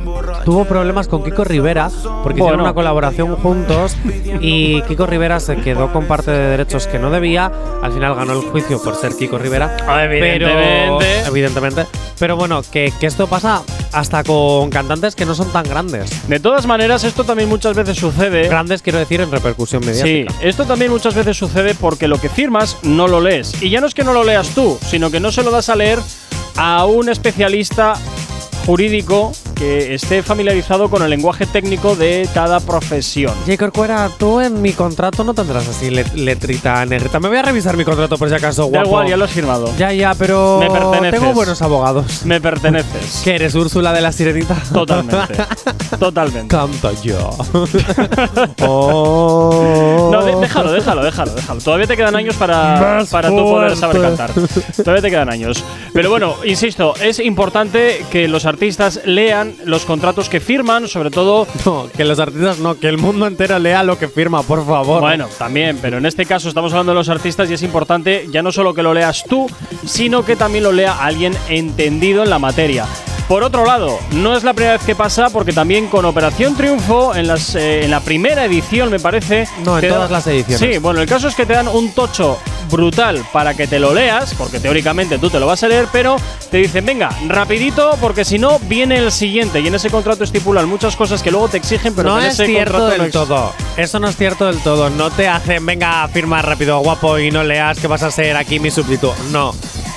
tuvo problemas con Kiko Rivera porque hicieron Bueno. una colaboración juntos y Kiko Rivera se quedó con parte de derechos que no debía, al final ganó el juicio por ser Kiko Rivera, Evidentemente. pero evidentemente, pero bueno, que, que esto pasa hasta con cantantes que no son tan grandes. De todas maneras, esto también muchas veces sucede. Grandes quiero decir en repercusión Sí, mediática. esto también muchas veces sucede porque lo que firmas no lo lees. Y ya no es que no lo leas tú, sino que no se lo das a leer a un especialista jurídico que esté familiarizado con el lenguaje técnico de cada profesión. J. Corcuera, tú en mi contrato no tendrás así let- letrita negrita. Me voy a revisar mi contrato por si acaso, Da guapo. igual, ya lo has firmado. Ya, ya, pero Me perteneces. tengo buenos abogados. Me perteneces. ¿Qué eres, Úrsula de la Sirenita? Totalmente. Totalmente. Canto yo. oh. No, de- déjalo, déjalo, déjalo, déjalo. Todavía te quedan años para, Más para tú poder saber cantar. Todavía te quedan años. Pero bueno, insisto, es importante que los artistas lean los contratos que firman, sobre todo. No, que los artistas no, que el mundo entero lea lo que firma, por favor. Bueno, también, pero en este caso estamos hablando de los artistas y es importante ya no solo que lo leas tú, sino que también lo lea alguien entendido en la materia. Por otro lado, no es la primera vez que pasa, porque también con Operación Triunfo, en, las, eh, en la primera edición, me parece. No, en todas las ediciones. Sí, bueno, el caso es que te dan un tocho brutal para que te lo leas, porque teóricamente tú te lo vas a leer, pero te dicen, venga, rapidito, porque si no, viene el siguiente. Y en ese contrato estipulan muchas cosas que luego te exigen, pero no en es ese cierto contrato no del todo. Eso no es cierto del todo. No te hacen, venga, a firmar rápido, guapo, y no leas que vas a ser aquí mi súbdito. No.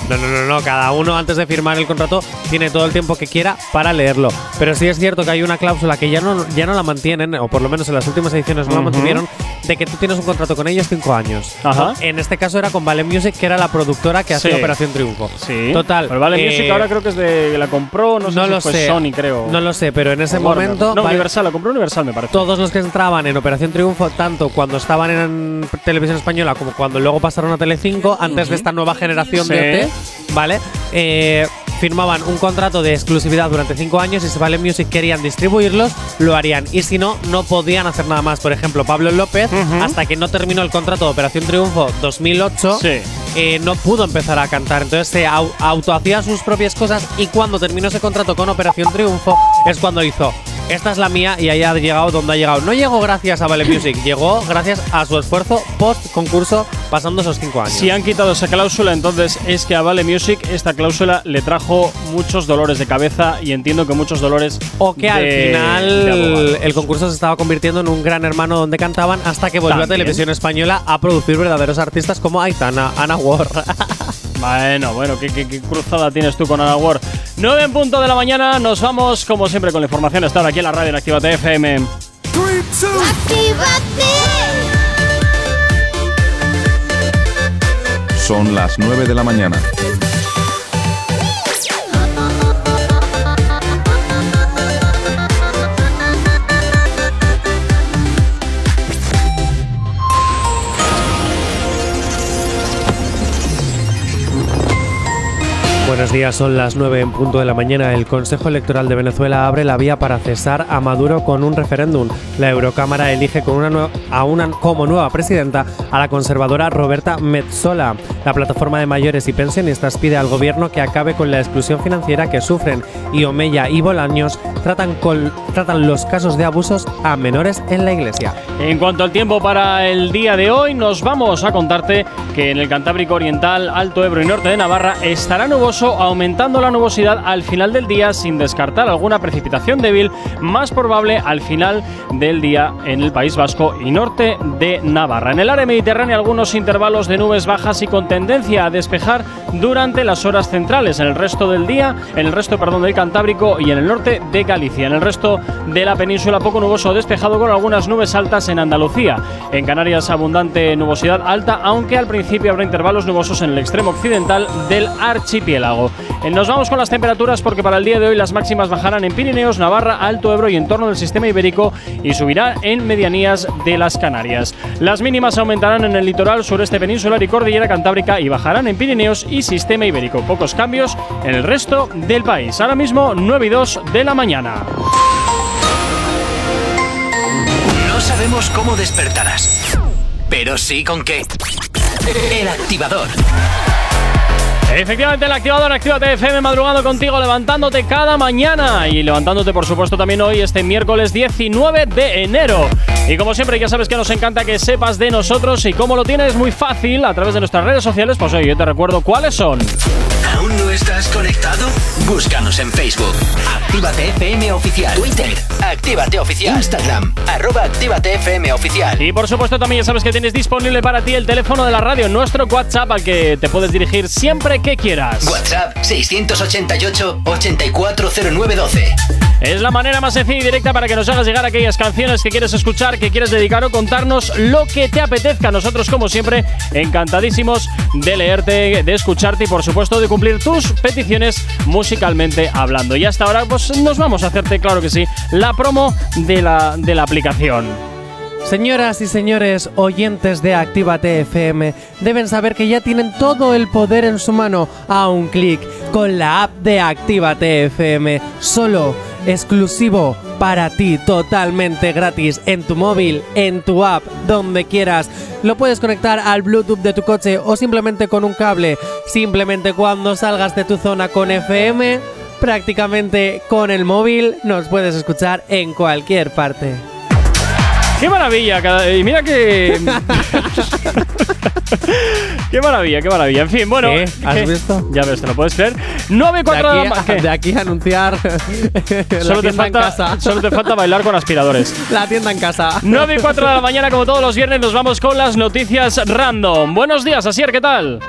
No, no, no, no. Cada uno antes de firmar el contrato tiene todo el tiempo que quiera para leerlo. Pero sí es cierto que hay una cláusula que ya no, ya no la mantienen, o por lo menos en las últimas ediciones no la mantuvieron, de que tú tienes un contrato con ellos cinco años. Ajá. En este caso era con Vale Music, que era la productora que hacía Sí. Operación Triunfo. Sí. Total. Pero vale, eh, Music ahora creo que es de. La compró, no sé no si lo fue sé. Sony, creo. No lo sé, pero en ese O momento. No, Vale- Universal, la compró Universal, me parece. todos los que entraban en Operación Triunfo, tanto cuando estaban en televisión española como cuando luego pasaron a Telecinco, antes de esta nueva generación Sí. de OT, ¿vale? Eh, firmaban un contrato de exclusividad durante cinco años y si Vale Music querían distribuirlos, lo harían. Y si no, no podían hacer nada más. Por ejemplo, Pablo López, hasta que no terminó el contrato de Operación Triunfo 2008, Sí. eh, no pudo empezar a cantar. Entonces se au- autohacía sus propias cosas y cuando terminó ese contrato con Operación Triunfo es cuando hizo. Esta es la mía y ahí ha llegado donde ha llegado. No llegó gracias a Vale Music, llegó gracias a su esfuerzo post concurso pasando esos cinco años. Si han quitado esa cláusula, entonces es que a Vale Music esta cláusula le trajo muchos dolores de cabeza y entiendo que muchos dolores. o que al de- de final el concurso se estaba convirtiendo en un gran hermano donde cantaban hasta que volvió a También. Televisión Española a producir verdaderos artistas como Aitana, Ana Ward. Bueno, bueno, ¿qué, cruzada tienes tú con Ana Ward? 9 en punto de la mañana, nos vamos como siempre con la información. Estar aquí en la radio en Actívate FM. Son las 9 de la mañana. Buenos días, son las 9 en punto de la mañana. El Consejo Electoral de Venezuela abre la vía para cesar a Maduro con un referéndum. La Eurocámara elige a una como nueva presidenta a la conservadora Roberta Metsola. La plataforma de mayores y pensionistas pide al gobierno que acabe con la exclusión financiera que sufren y Omeya y Bolaños tratan, los casos de abusos a menores en la iglesia. En cuanto al tiempo para el día de hoy, nos vamos a contarte que en el Cantábrico Oriental, Alto Ebro y Norte de Navarra estará nuboso, aumentando la nubosidad al final del día sin descartar alguna precipitación débil, más probable al final del día en el País Vasco y norte de Navarra. En el área mediterránea algunos intervalos de nubes bajas y con tendencia a despejar durante las horas centrales. En el resto del día, en el resto, perdón, del Cantábrico y en el norte de Galicia. En el resto de la península, poco nuboso despejado con algunas nubes altas en Andalucía. En Canarias, abundante nubosidad alta, aunque al principio habrá intervalos nubosos en el extremo occidental del archipiélago. Eh, Nos vamos con las temperaturas porque para el día de hoy las máximas bajarán en Pirineos, Navarra, Alto Ebro y en torno del sistema ibérico y subirá en medianías de las Canarias. Las mínimas aumentarán en el litoral sureste peninsular y cordillera cantábrica y bajarán en Pirineos y sistema ibérico. Pocos cambios en el resto del país. Ahora mismo 9 y 2 de la mañana. No sabemos cómo despertarás, pero sí con qué. El activador. Efectivamente, el activador Actívate FM madrugando contigo, levantándote cada mañana y levantándote, por supuesto, también hoy, este miércoles 19 de enero. Y como siempre, ya sabes que nos encanta que sepas de nosotros y cómo lo tienes muy fácil a través de nuestras redes sociales. Pues oye, yo te recuerdo cuáles son. ¿Aún no estás conectado? Búscanos en Facebook. Actívate FM Oficial. Twitter. Actívate Oficial. Instagram. Arroba Actívate FM Oficial. Y por supuesto, también ya sabes que tienes disponible para ti el teléfono de la radio, nuestro WhatsApp al que te puedes dirigir siempre que quieras. WhatsApp 688 840912. Es la manera más sencilla y directa para que nos hagas llegar aquellas canciones que quieres escuchar, que quieres dedicar o contarnos lo que te apetezca. Nosotros, como siempre, encantadísimos de leerte, de escucharte y, por supuesto, de cumplir tus peticiones musicalmente hablando. Y hasta ahora, pues nos vamos a hacerte, claro que sí, la promo de la, de la aplicación. Señoras y señores oyentes de Actívate FM, deben saber que ya tienen todo el poder en su mano a un clic con la app de Actívate FM. Solo, exclusivo para ti, totalmente gratis en tu móvil, en tu app, donde quieras. Lo puedes conectar al Bluetooth de tu coche o simplemente con un cable. Simplemente cuando salgas de tu zona con FM, prácticamente con el móvil nos puedes escuchar en cualquier parte. ¡Qué maravilla! cada- Y mira que. ¡Qué maravilla, qué maravilla! En fin, bueno. ¿Qué? ¿Has ¿qué? visto? Ya ves, te lo puedes creer. 9 y De 4 de la aquí, ¿qué? de aquí a anunciar la Solo te, en falta, casa. solo te falta bailar con aspiradores. La tienda en casa. 9 y 4 de la mañana, como todos los viernes, nos vamos con las noticias random. Buenos días, Asier, ¿qué tal?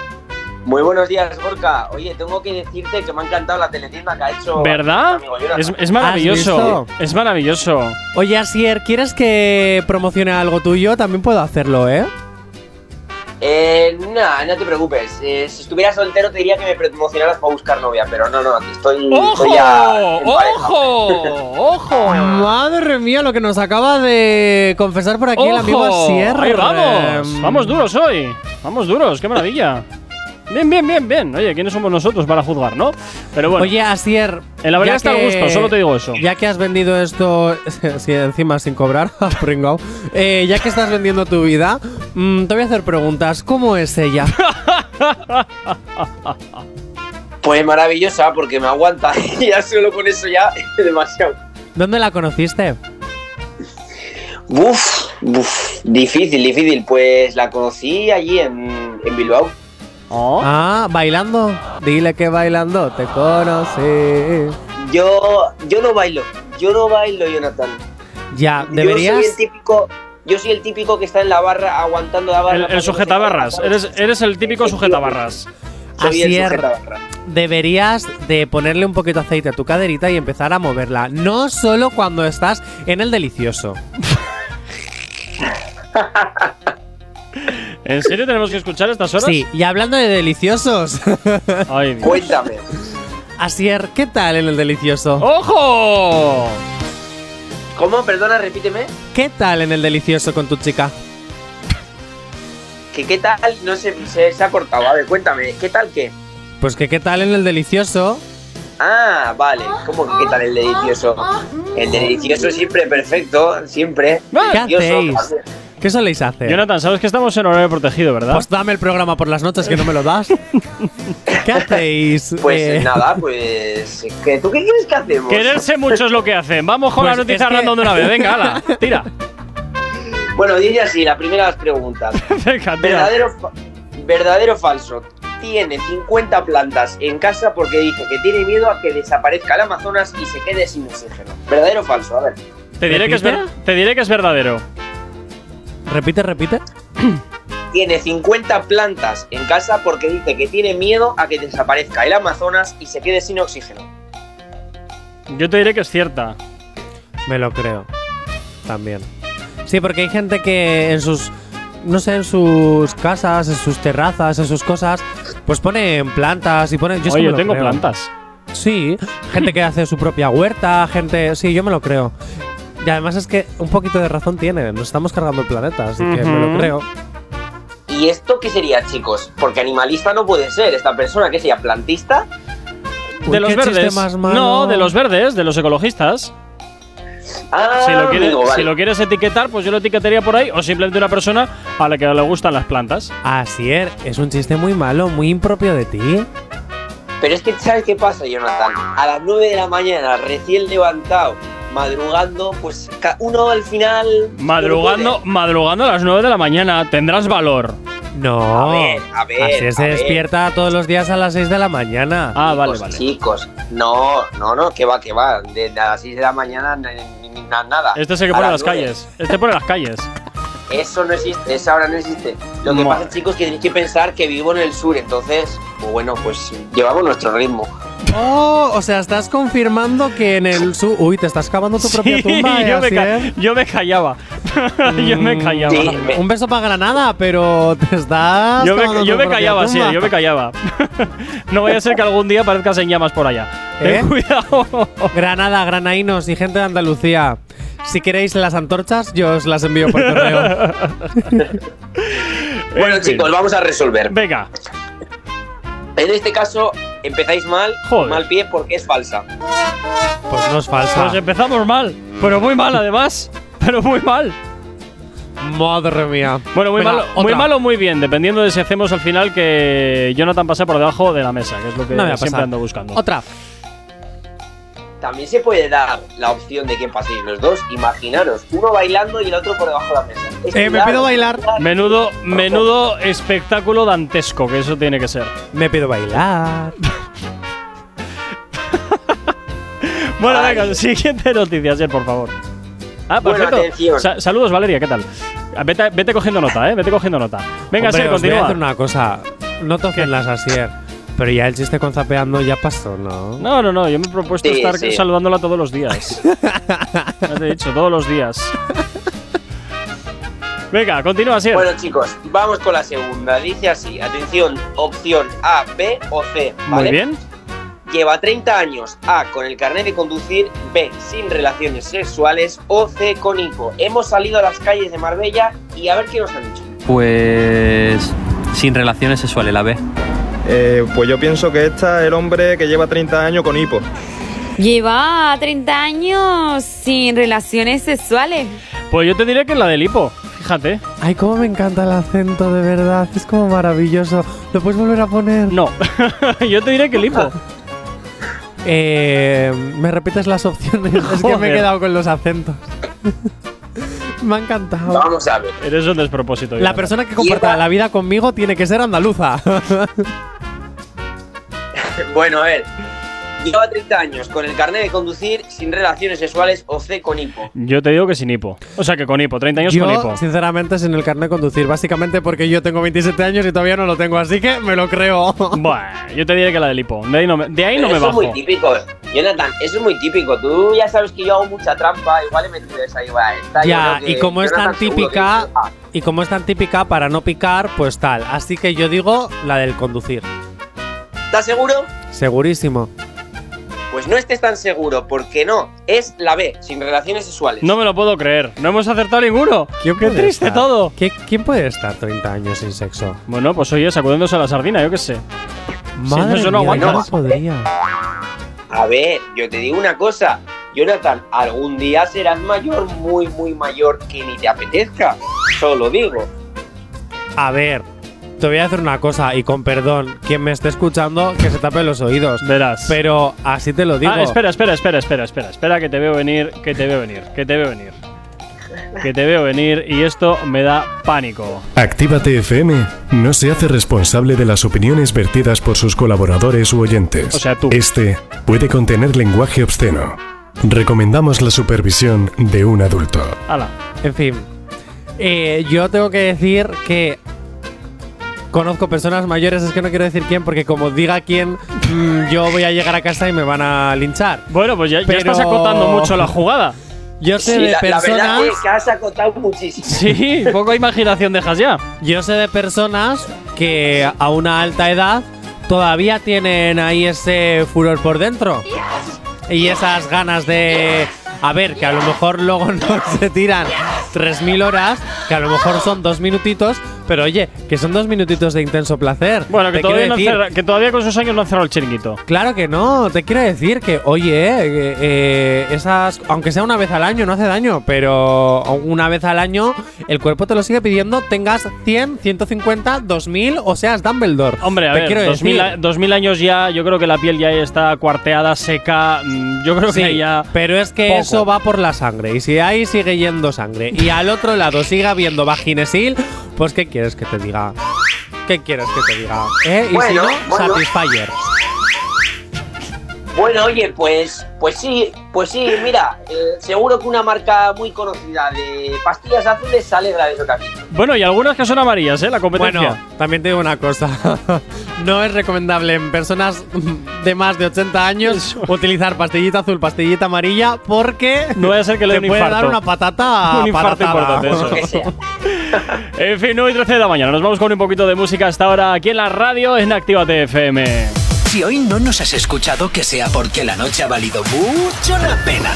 Muy buenos días, Gorka. Oye, tengo que decirte que me ha encantado la teletienda que ha hecho. ¿Verdad? amigo. Es, es maravilloso. Es maravilloso. Oye, Asier, ¿quieres que promocione algo tuyo? También puedo hacerlo, ¿eh? Eh, no, no te preocupes. Eh, si estuviera soltero te diría que me promocionaras para buscar novia, pero no, no, aquí estoy, ¡Ojo! estoy ya. ¡Ojo! ¡Ojo! Madre mía, lo que nos acaba de confesar por aquí el amigo. Asier. Ahí vamos. Em, Vamos duros hoy. Vamos duros, qué maravilla. Bien, bien, bien, bien. Oye, ¿quiénes somos nosotros para juzgar, no? Pero bueno. Oye, Asier. En la está que- gusto, solo te digo eso. Ya que has vendido esto, sí, encima sin cobrar, has pringao. Eh, ya que estás vendiendo tu vida, mm, te voy a hacer preguntas. ¿Cómo es ella? Pues maravillosa, porque me aguanta. ya solo con eso ya es demasiado. ¿Dónde la conociste? Uf, uf, difícil, difícil. Pues la conocí allí en, en Bilbao. Ah, bailando. Dile que bailando te conocí. Yo, yo no bailo, yo no bailo, Jonathan. Ya, Yo soy deberías. el típico, yo soy el típico que está en la barra aguantando la barra. El, el sujetabarras. Eres, eres el típico sujetabarras. Asier, sujetabarras. deberías de ponerle un poquito de aceite a tu caderita y empezar a moverla. No solo cuando estás en el delicioso. ¿En serio tenemos que escuchar estas horas? Sí, y hablando de deliciosos. Ay, Dios. Cuéntame. Asier, ¿qué tal en el delicioso? ¡Ojo! ¿Cómo? Perdona, repíteme. ¿Qué tal en el delicioso con tu chica? ¿Que qué tal? No sé, se, se ha cortado. A ver, cuéntame. ¿Qué tal qué? Pues que qué tal en el delicioso. Ah, vale. ¿Cómo que qué tal el delicioso? El delicioso siempre perfecto, siempre. ¿Qué Delicioso. hacéis? ¿Qué soléis hacer? Jonathan, sabes que estamos en horario protegido, ¿verdad? Pues dame el programa por las noches que no me lo das. ¿Qué hacéis? Pues Eh, nada, pues. ¿qué, ¿Tú qué quieres que hacemos? Quererse mucho es lo que hacen. Vamos con Pues la noticia es que- random de una vez. Venga, hala, tira. Bueno, diría así, la primera de las preguntas. Venga. ¿Verdadero, fa- ¿Verdadero o falso? Tiene 50 plantas en casa porque dice que tiene miedo a que desaparezca el Amazonas y se quede sin oxígeno. ¿Verdadero o falso? A ver. Te diré, que es te diré que es verdadero. Repite, repite. tiene 50 plantas en casa porque dice que tiene miedo a que desaparezca el Amazonas y se quede sin oxígeno. Yo te diré que es cierta. Me lo creo. También. Sí, porque hay gente que en sus. No sé, en sus casas, en sus terrazas, en sus cosas, pues ponen plantas y ponen. Yo Oye, yo tengo creo. plantas. Sí, gente que hace su propia huerta, gente. Sí, yo me lo creo. Y además es que un poquito de razón tiene. Nos estamos cargando el planeta, así que me lo creo. ¿Y esto qué sería, chicos? Porque animalista no puede ser. Esta persona que sería plantista. Uy, de los qué verdes. más malo. No, de los verdes, de los ecologistas. Ah, si, lo quieres, amigo, vale. si lo quieres etiquetar, pues yo lo etiquetaría por ahí. O simplemente una persona a la que le gustan las plantas. Así es, es un chiste muy malo, muy impropio de ti. Pero es que, ¿sabes qué pasa, Jonathan? A las 9 de la mañana, recién levantado, madrugando, pues ca- uno al final. Madrugando, madrugando a las 9 de la mañana. Tendrás valor. No. A ver, a ver, Así es, a se ver. despierta todos los días a las 6 de la mañana. Ah, vale, Chicos, vale. Chicos, no, no, no, que va, que va. De, de las 6 de la mañana, ni, ni- na- nada. Este se que A pone en las las calles. Este pone en las calles. Eso no existe, esa hora no existe. Lo que Madre. pasa, chicos, que tenéis que pensar que vivo en el sur, entonces, pues bueno, pues llevamos nuestro ritmo. Oh, o sea, estás confirmando que en el sur. Uy, te estás cavando tu propia Sí, tumba, ¿eh, yo, me yo callaba. yo me Mm, callaba. Sí, me- Un beso para Granada, pero te estás. Yo me, tu yo me propia callaba, sí, yo me callaba. no vaya a ser que algún día parezcas en llamas por allá. ¿Eh? Ten cuidado. Granada, granaínos y gente de Andalucía. Si queréis las antorchas, yo os las envío por correo. Bueno, En fin. chicos, vamos a resolver. Venga. En este caso, empezáis mal, Joder. mal pie, porque es falsa. pues no es falsa. Pues empezamos mal. Pero muy mal, además. Pero muy mal. Madre mía. Bueno, muy Venga, malo, muy malo muy bien, dependiendo de si hacemos al final que Jonathan pase por debajo de la mesa, que es lo que No siempre pasar. ando buscando. Otra. También se puede dar la opción de que paséis los dos. Imaginaros, uno bailando y el otro por debajo de la mesa. Es Eh, me pido bailar. Menudo, menudo espectáculo dantesco, que eso tiene que ser. Me pido bailar. Bueno, Ay. venga, siguiente noticia, Ser, por favor. Ah, por Bueno, cierto, atención. sa- saludos, Valeria, ¿qué tal? Ah, Vete, vete cogiendo nota, ¿eh? Vete cogiendo nota. Venga, Hombre, Ser, os voy a continúa. hacer una cosa. No te ofendas, Asier. Pero ya el chiste con zapeando ya pasó, ¿no? No, no, no, yo me he propuesto Sí, estar sí. saludándola todos los días. ya te he dicho, todos los días. Venga, continúa, Ser. Bueno, chicos, vamos con la segunda. Dice así: atención, opción A, B o C. ¿vale? Muy bien. Lleva 30 años. A, con el carnet de conducir. B, sin relaciones sexuales. O C, con hipo. Hemos salido a las calles de Marbella y a ver qué nos han dicho. Pues sin relaciones sexuales, la B. Eh, pues yo pienso que esta es el hombre que lleva 30 años con hipo. Lleva 30 años sin relaciones sexuales. Pues yo te diré que es la del hipo, fíjate. Ay, cómo me encanta el acento, de verdad. Es como maravilloso. ¿Lo puedes volver a poner? No, yo te diré que el hipo. Eh, ¿Me repites las opciones? Es que me he quedado con los acentos. me ha encantado. Vamos a ver. Eres un despropósito. La persona que comparta la vida conmigo tiene que ser andaluza. Bueno, a ver. Lleva 30 años con el carnet de conducir, sin relaciones sexuales o C, con hipo. Yo te digo que sin hipo. O sea, que con hipo, 30 años yo, con hipo. sinceramente, sin el carnet de conducir. Básicamente porque yo tengo 27 años y todavía no lo tengo, así que me lo creo. Bueno, yo te diré que la del hipo. De ahí no me, de ahí no me eso bajo. es muy típico. Jonathan, eso es muy típico. Tú ya sabes que yo hago mucha trampa. Igual he metido esa ahí. va, esta yo Ya, y como es tan típica, "Ah, y como es tan típica para no picar, pues tal. Así que yo digo la del conducir. ¿Estás seguro? Segurísimo. Pues no estés tan seguro, porque no. Es la B, sin relaciones sexuales. No me lo puedo creer. No hemos acertado ninguno. ¿Quién Qué triste estar? todo. ¿Qué- ¿Quién puede estar 30 años sin sexo? Bueno, pues oye, sacudiéndose a la sardina, yo qué sé. Madre eso no aguanta. no podría. A ver, yo te digo una cosa. Jonathan, algún día serás mayor, muy, muy mayor, que ni te apetezca. Solo digo. A ver, te voy a hacer una cosa, y con perdón, quien me esté escuchando, que se tape los oídos. Verás. Pero así te lo digo. Ah, espera, espera, espera, espera, espera. Espera, que te veo venir, que te veo venir, que te veo venir. Que te veo venir y esto me da pánico. Actívate FM no se hace responsable de las opiniones vertidas por sus colaboradores u oyentes. O sea, tú. Este puede contener lenguaje obsceno. Recomendamos la supervisión de un adulto. Hala. En fin, eh, yo tengo que decir que conozco personas mayores, es que no quiero decir quién, porque como diga quién, mm, yo voy a llegar a casa y me van a linchar. Bueno, pues ya, ya Pero- estás acotando mucho la jugada. Yo sé Sí, de la, la verdad personas. es que has acotado muchísimo. Sí, poco imaginación dejas ya. Yo sé de personas que a una alta edad todavía tienen ahí ese furor por dentro. Y esas ganas de. A ver, que a lo mejor luego no se tiran 3.000 horas, que a lo mejor son dos minutitos, pero oye, que son dos minutitos de intenso placer. Bueno, que todavía, no decir- cerra- que todavía con sus años no han cerrado el chiringuito. Claro que no, te quiero decir que, oye, eh, eh, esas, aunque sea una vez al año, no hace daño, pero una vez al año el cuerpo te lo sigue pidiendo, tengas 100, 150, 2000 o seas Dumbledore. Hombre, a te ver, quiero 2000, decir. a- 2000 años ya, yo creo que la piel ya está cuarteada, seca. mm, Yo creo Sí, que ya. pero es que poco. eso va por la sangre. Y si ahí sigue yendo sangre y al otro lado sigue habiendo vaginesil, pues ¿qué quieres que te diga? ¿Qué quieres que te diga? ¿Eh? Y si no, bueno. Satisfyer. Bueno, oye, pues, pues sí, pues sí, mira, eh, seguro que una marca muy conocida de pastillas azules se alegra de eso también. Bueno, y algunas que son amarillas, ¿eh? La competencia. Bueno, también te digo una cosa. no es recomendable en personas de más de 80 años utilizar pastillita azul, pastillita amarilla, porque No vaya a ser que le te dé un puede infarto. dar una patata Un infarto importante, eso. Lo que sea. En fin, 9 y 13 de la mañana. Nos vamos con un poquito de música hasta ahora aquí en la radio en Actívate FM. Si hoy no nos has escuchado, que sea porque la noche ha valido mucho la pena.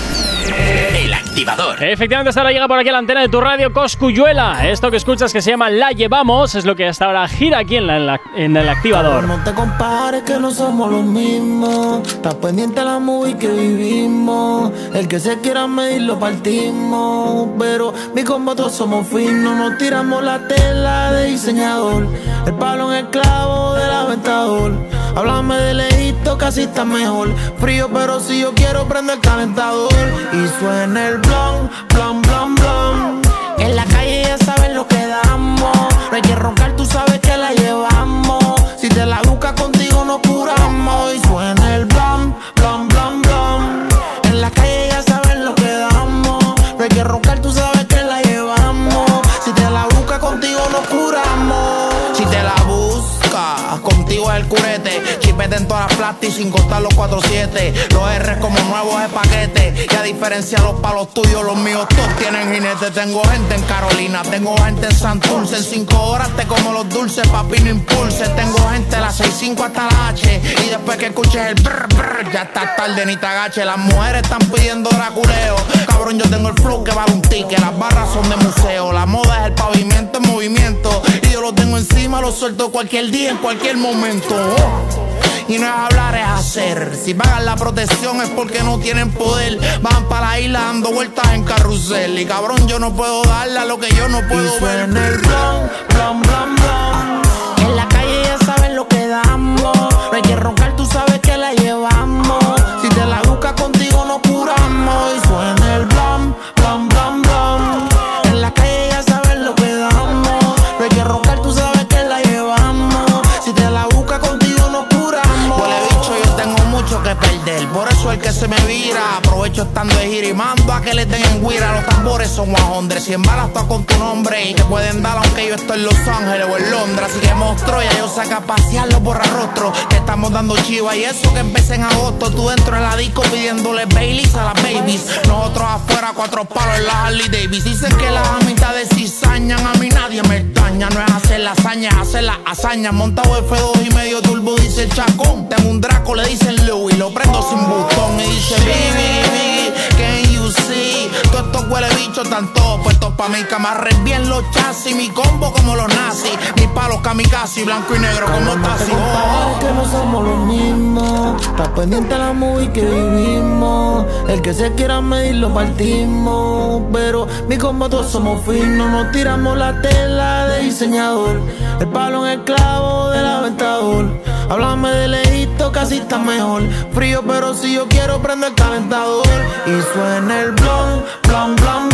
El activador. Efectivamente, hasta ahora llega por aquí a la antena de tu radio Coscuyuela. Esto que escuchas que se llama La Llevamos es lo que hasta ahora gira aquí en, la- en la- en el activador. No te compares que no somos los mismos. Estás pendiente a la movie que vivimos. El que se quiera medir lo partimos. Pero mi combo todos somos finos. Nos tiramos la tela de diseñador. El palo en el clavo del aventador. Háblame de lejito, casi está mejor. Frío, pero si yo quiero prender el calentador. Y suena el blon, blon, blon, blon. En la calle ya saben lo que damos. No hay que roncar, tú sabes plastic sin contar los 4-7. Los R como nuevos de paquete. Y a diferencia los palos tuyos, los míos todos tienen jinete. Tengo gente en Carolina, tengo gente en Santurce. En 5 horas te como los dulces, papi, no impulse. Tengo gente de las 6-5 hasta la H. Y después que escuches el brr, brr, ya está tarde ni te agache. Las mujeres están pidiendo draculeo. Cabrón, yo tengo el flow que vale un ticket. Las barras son de museo. La moda es el pavimento en movimiento. Tengo encima, lo suelto cualquier día, en cualquier momento. Oh. Y no es hablar, es hacer. Si pagan la protección es porque no tienen poder. Van para la isla dando vueltas en carrusel. Y cabrón, yo no puedo darle a lo que yo no puedo ver. el blon, blon, blon, blon. En la calle ya saben lo que damos. Estando de gira y mando a que le den en guira. Los tambores son guajondres. Cien balas todas con tu nombre. Y que pueden dar aunque yo esté en Los Ángeles o en Londres. Así que monstruo, ya yo saca a pasear los borrarrostros. Que estamos dando chiva. Y eso que empecé en agosto. Tú dentro de la disco pidiéndole Baileys a las babies. Nosotros afuera, cuatro palos en la Harley Davis. Dicen que las amistades cizañan. A mí nadie me daña. No es hacer la hazaña, hacer la hazaña. Montado F2 y medio turbo, dice el chacón. Tengo un Draco, le dicen Louis. Lo prendo sin botón y dice Bibi, can you see? Todos estos huele bichos todos puestos pa' mí. Camarres bien los chasis. Mi combo como los nazis. Mis palos kamikaze, blanco y negro como taxi. que no somos los mismos. Estás pendiente a la movie que vivimos. El que se quiera medir lo partimos. Pero mi combo todos somos finos. Nos tiramos la tela de diseñador. El palo en el clavo del aventador. Háblame de lejito, casi está mejor. Frío, pero si yo quiero prender el calentador. Y suena el blon, blon, blon,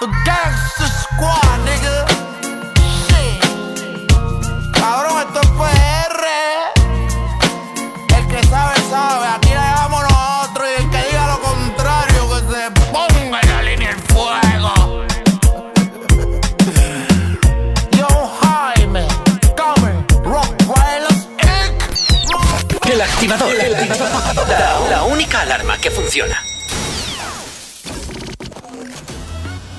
Gangster Squad, nigga. Shit. Cabrón, esto es PR. El que sabe, sabe. Aquí la llevamos nosotros. Y el que diga lo contrario, que se ponga en la línea el fuego. Yo, Jaime, Comer, Rottweilers, El activador. La, la única alarma que funciona.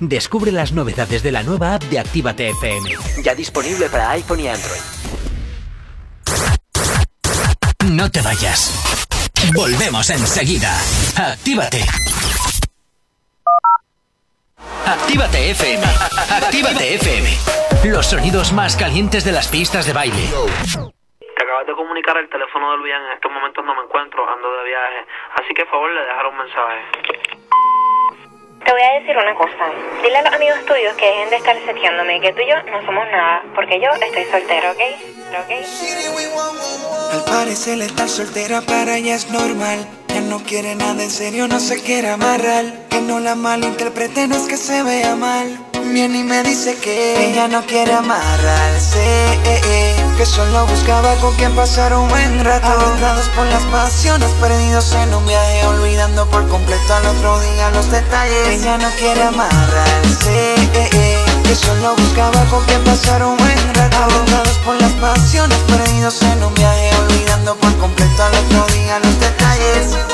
Descubre las novedades de la nueva app de Actívate FM. Ya disponible para iPhone y Android. No te vayas. Volvemos enseguida. Actívate. Actívate FM. Actívate FM. Los sonidos más calientes de las pistas de baile. Te acabas de comunicar el teléfono del bien. En estos momentos no me encuentro, ando de viaje. Así que, por favor, le dejaré un mensaje. Te voy a decir una cosa. Dile a los amigos tuyos que dejen de estar seteándome, que tú y yo no somos nada, porque yo estoy soltero, ¿ok? Al parecer estar soltera para ella es normal. Ya no quiere nada en serio, no se quiere amarrar. Que no la malinterprete, no es que se vea mal. Viene y me dice que ella no quiere amarrarse. Que solo buscaba con quien pasar un buen rato. Agotados por las pasiones, perdidos en un viaje, olvidando por completo al otro día los detalles. Ella no quiere amarrarse. eh, eh, Que solo buscaba con quien pasar un buen rato. Agotados por las pasiones, perdidos en un viaje, olvidando por completo al otro día los detalles.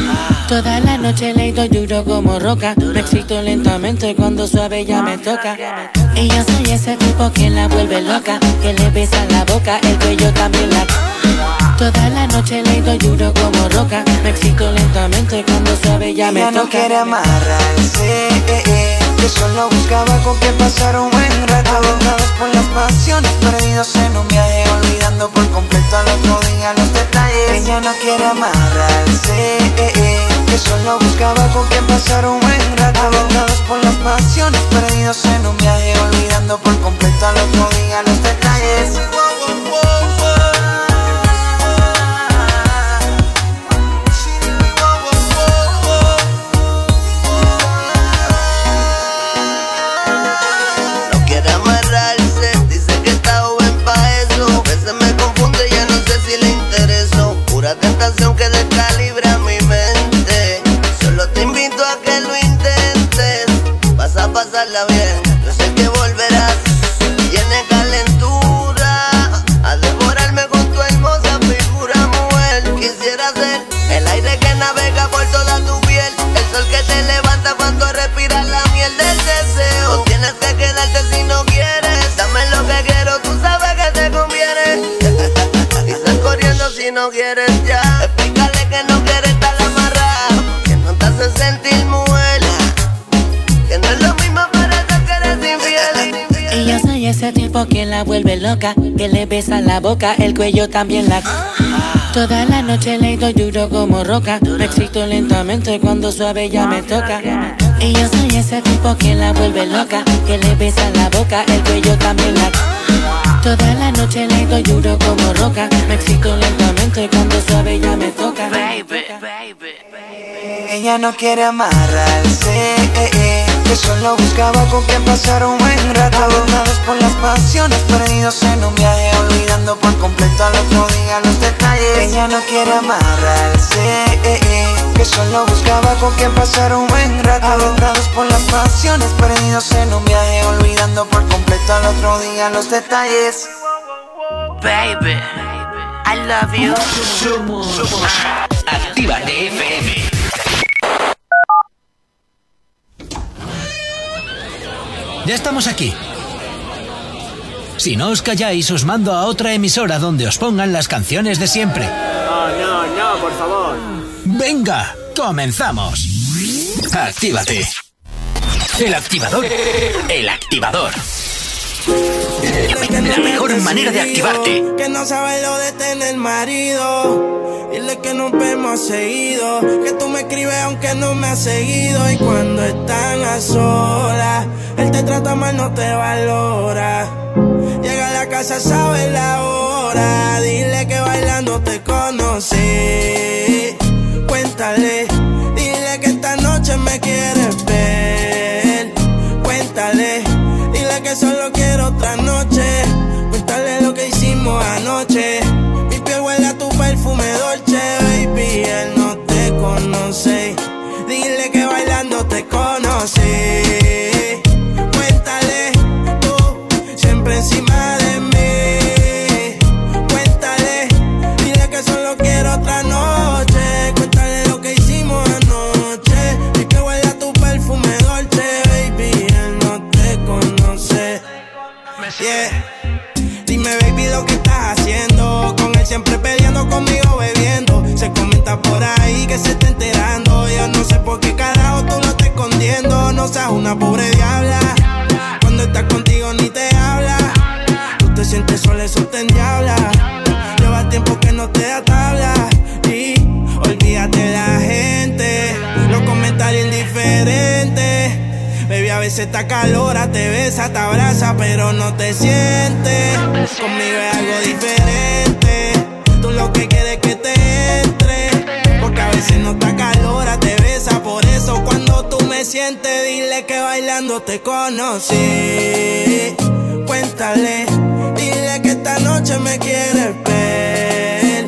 Toda la noche le doy duro como roca, me excito lentamente cuando suave ya me toca. Y yo soy ese tipo que la vuelve loca, que le besa la boca, el cuello también la... Toda la noche le doy duro como roca, me excito lentamente cuando suave ya me toca. no quiere amarrarse, eh, eh, que solo buscaba con quien pasar un buen rato. Agotados por las pasiones, perdidos en un viaje, olvidando por completo al otro día los detalles. Ella no quiere amarrarse, eh, eh, que solo buscaba con quien pasar un buen rato. Agotados por las pasiones, perdidos en un viaje, olvidando por completo al otro día loca, que le besa la boca, el cuello también la... Toda la noche le doy duro como roca, me excito lentamente cuando suave ya me toca. Y yo soy ese tipo que la vuelve loca, que le besa la boca, el cuello también la... Toda la noche le doy duro como roca. Me excito lentamente cuando suave ya me toca. Baby, Ella no quiere amarrarse, eh, eh, que solo buscaba con quien pasar un buen rato. Agotados por las pasiones, perdidos en un viaje, olvidando por completo al otro día los detalles. Ella no quiere amarrarse, eh, eh, que solo buscaba con quien pasar un buen rato. Agotados por las pasiones, perdidos en un viaje, olvidando por completo al otro día los detalles. baby, I love you. Somos Actívate FM. Ya estamos aquí. Si no os calláis, os mando a otra emisora donde os pongan las canciones de siempre. No, no, no, por favor. Venga, comenzamos. Actívate. El activador. El activador. La mejor manera de activarte. Que no sabe lo de tener marido. Dile que nos vemos seguido. Que tú me escribes aunque no me has seguido. Y cuando están a solas, él te trata mal, no te valora. Llega a la casa, sabe la hora. Dile que bailando te conocí. Cuéntale, dile que esta noche me quieres ver. Cuéntale, dile que solo quiero anoche. Mi piel huele a tu perfume dolce, baby. Él no te conoce. Dile que bailando te conocí. Siempre peleando, conmigo bebiendo. Se comenta por ahí que se está enterando. Yo no sé por qué carajo tú lo estás escondiendo. No seas una pobre diabla. Cuando estás contigo ni te habla. Tú te sientes sola, eso te endiabla. Lleva tiempo que no te da. Y olvídate la gente. Los comentarios indiferentes. Baby, a veces está calora, te besa, te abraza, pero no te sientes. Conmigo es algo diferente. Que quieres es que te entre. Porque a veces no está calora, te besa. Por eso cuando tú me sientes, dile que bailando te conocí. Cuéntale, dile que esta noche me quieres ver.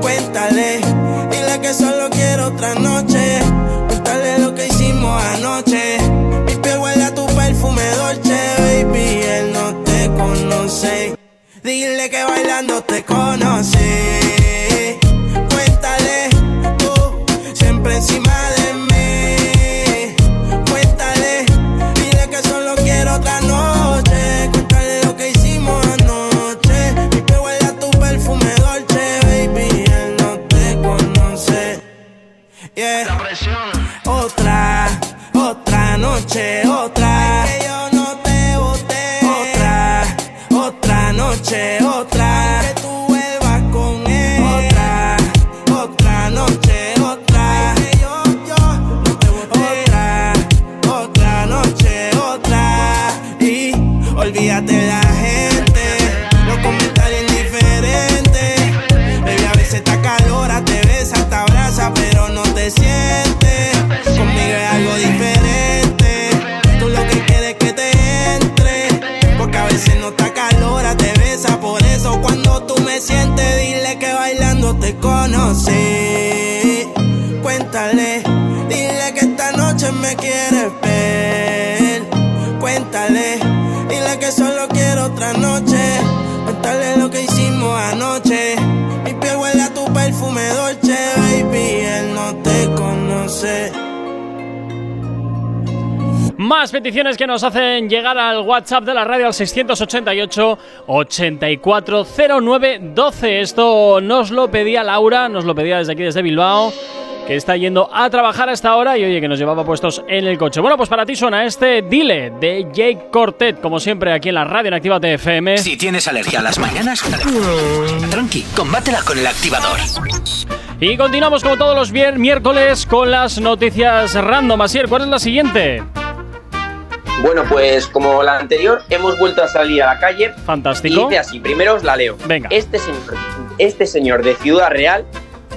Cuéntale, dile que solo quiero otra noche. Cuéntale lo que hicimos anoche. Mi piel huele tu perfume dolce, baby. Él no te conoce. Dile que bailando te conocí. Cuéntale tú, siempre encima de mí. Cuéntale, dile que solo quiero otra noche. Cuéntale lo que hicimos anoche. Mi piel huele a tu perfume dolce, baby. Él no te conoce. Yeah. Otra, otra noche, otra. Quieres ver. Cuéntale, dile que solo quiero otra noche. Cuéntale lo que hicimos anoche. Mi piel huele a tu perfume dolce, baby. Él no te conoce. Más peticiones que nos hacen llegar al WhatsApp de la radio al 688 840912. Esto nos lo pedía Laura, nos lo pedía desde aquí, desde Bilbao, que está yendo a trabajar a esta hora y oye, que nos llevaba puestos en el coche. Bueno, pues para ti suena este Dile de Jake Cortet, como siempre aquí en la radio en Activa TFM. Si tienes alergia a las mañanas, tranqui, combátela con el activador. Y continuamos como todos los miércoles con las noticias random. Asier, ¿cuál es la siguiente? Bueno, pues como la anterior, hemos vuelto a salir a la calle. Fantástico. Y dice así, primero os la leo. Venga. Este señor, este señor de Ciudad Real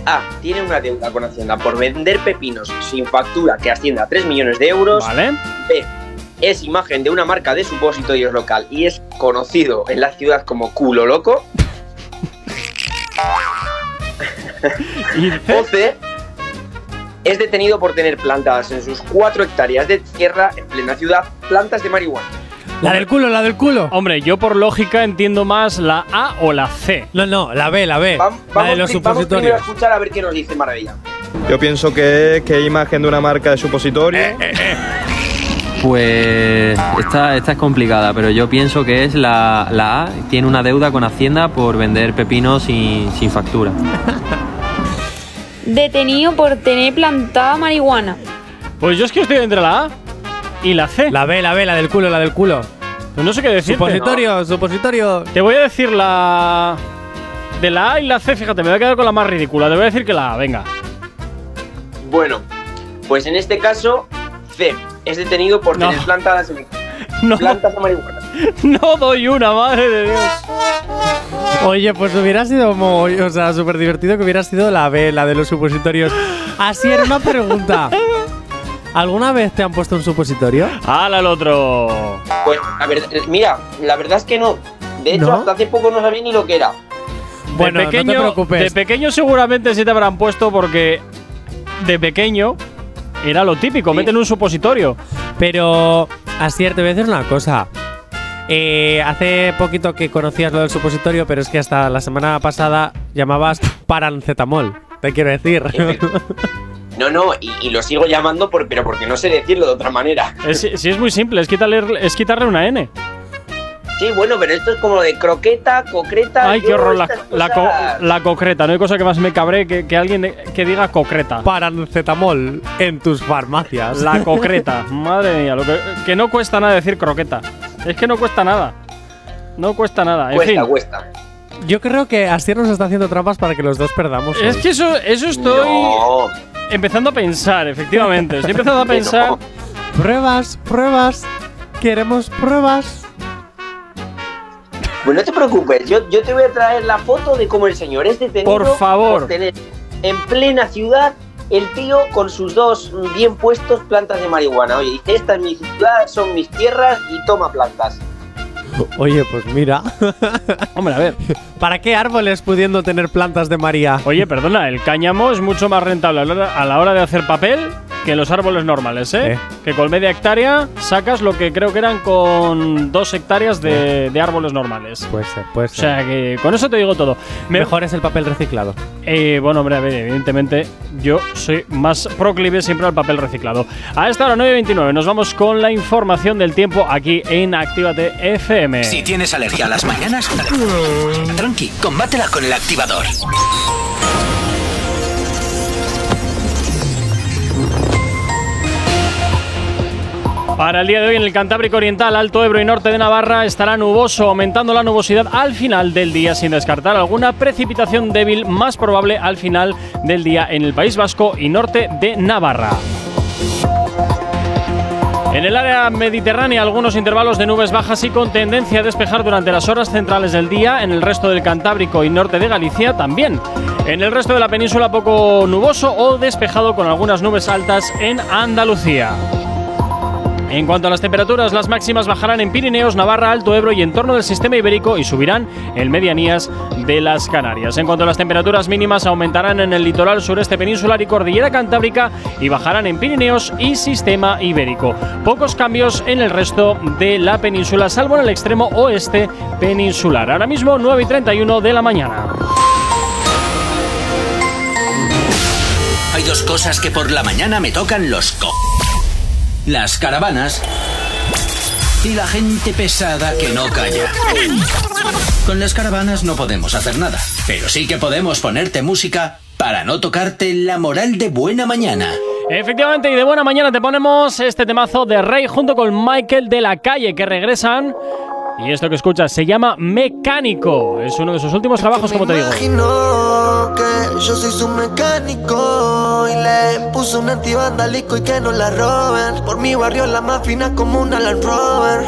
A. Tiene una deuda con Hacienda por vender pepinos sin factura que asciende a 3 millones de euros. Vale. B. Es imagen de una marca de supositorios local y es conocido en la ciudad como culo loco. o C. Es detenido por tener plantadas en sus 4 hectáreas de tierra en plena ciudad plantas de marihuana. La del culo, la del culo. Hombre, yo por lógica entiendo más la A o la C. No, no, la B, la B. Vam- la de los pri- vamos primero a supositorios. escuchar a ver qué nos dice Maravilla. Yo pienso que es que es imagen de una marca de supositorio. Pues esta, esta es complicada, pero yo pienso que es la, la A. Tiene una deuda con Hacienda por vender pepinos sin, sin factura. Detenido por tener plantada marihuana. Pues yo es que estoy entre la A y la C. La B, la B, la del culo, la del culo. Pues no sé qué decir. Supositorio, supositorio. Te voy a decir la. De la A y la C, fíjate, me voy a quedar con la más ridícula. Te voy a decir que la A, venga. Bueno, pues en este caso, C. Es detenido por No. tener plantadas en No. plantas de marihuana. No doy una, madre de Dios. Oye, pues hubiera sido muy, o sea, súper divertido que hubiera sido la B, la de los supositorios. Así era una pregunta. ¿Alguna vez te han puesto un supositorio? ¡Hala el otro! Pues, a ver, mira, la verdad es que no. De hecho, ¿No? hasta hace poco no sabía ni lo que era. Bueno, de no te pequeño, preocupes. De pequeño seguramente sí te habrán puesto porque de pequeño era lo típico, meten un supositorio. Pero, Asier, te voy a decir una cosa. Eh, hace poquito que conocías lo del supositorio, pero es que hasta la semana pasada llamabas parancetamol. Te quiero decir. No, no, y, y lo sigo llamando, por, pero porque no sé decirlo de otra manera. Es, sí, es muy simple, es quitarle, es quitarle una N. Sí, bueno, pero esto es como de croqueta, concreta. Ay, qué horror, la, la, co- la concreta. No hay cosa que más me cabre que, que alguien que diga concreta. Parancetamol en tus farmacias. La concreta. Madre mía, lo que, que no cuesta nada decir croqueta. Es que no cuesta nada. No cuesta nada. En Cuesta, fin. cuesta. Yo creo que Asier nos está haciendo trampas para que los dos perdamos. Es hoy. que eso, eso estoy No. empezando a pensar, efectivamente. Estoy empezando a no. pensar. Pruebas, pruebas. Queremos pruebas. Pues no te preocupes, yo, yo te voy a traer la foto de cómo el señor es detenido Por favor. por tener en plena ciudad el tío con sus dos bien puestos plantas de marihuana. Oye, dice, esta es mi ciudad, son mis tierras y toma plantas. Oye, pues mira. Hombre, a ver. ¿Para qué árboles pudiendo tener plantas de María? Oye, perdona, el cáñamo es mucho más rentable a la hora, de hacer papel que los árboles normales, ¿eh? Eh. Que con media hectárea sacas lo que creo que eran con dos hectáreas de, de árboles normales. Puede ser, puede O ser. sea que con eso te digo todo. Me- Mejor es el papel reciclado. Eh, bueno, hombre, a ver, evidentemente yo soy más proclive siempre al papel reciclado. A esta hora 9.29 nos vamos con la información del tiempo aquí en Actívate FM. Si tienes alergia a las mañanas, tranqui, combátela con el activador. Para el día de hoy en el Cantábrico Oriental, Alto Ebro y Norte de Navarra estará nuboso, aumentando la nubosidad al final del día sin descartar alguna precipitación débil más probable al final del día en el País Vasco y norte de Navarra. En el área mediterránea, algunos intervalos de nubes bajas y con tendencia a despejar durante las horas centrales del día. En el resto del Cantábrico y norte de Galicia también. En el resto de la península, poco nuboso o despejado con algunas nubes altas en Andalucía. En cuanto a las temperaturas, las máximas bajarán en Pirineos, Navarra, Alto Ebro y en torno del sistema ibérico y subirán en medianías de las Canarias. En cuanto a las temperaturas mínimas, aumentarán en el litoral sureste peninsular y cordillera cantábrica y bajarán en Pirineos y sistema ibérico. Pocos cambios en el resto de la península, salvo en el extremo oeste peninsular. Ahora mismo 9 y 31 de la mañana. Hay dos cosas que por la mañana me tocan los co... Las caravanas y la gente pesada que no calla. Con las caravanas no podemos hacer nada, pero sí que podemos ponerte música para no tocarte la moral de buena mañana. Efectivamente, y de buena mañana te ponemos este temazo de Rey junto con Michael de la Calle que regresan. Y esto que escuchas se llama Mecánico. Es uno de sus últimos trabajos, como te digo. Yo soy su mecánico y le puse un antivandalico y que no la roben. Por mi barrio la más fina como una Land Rover.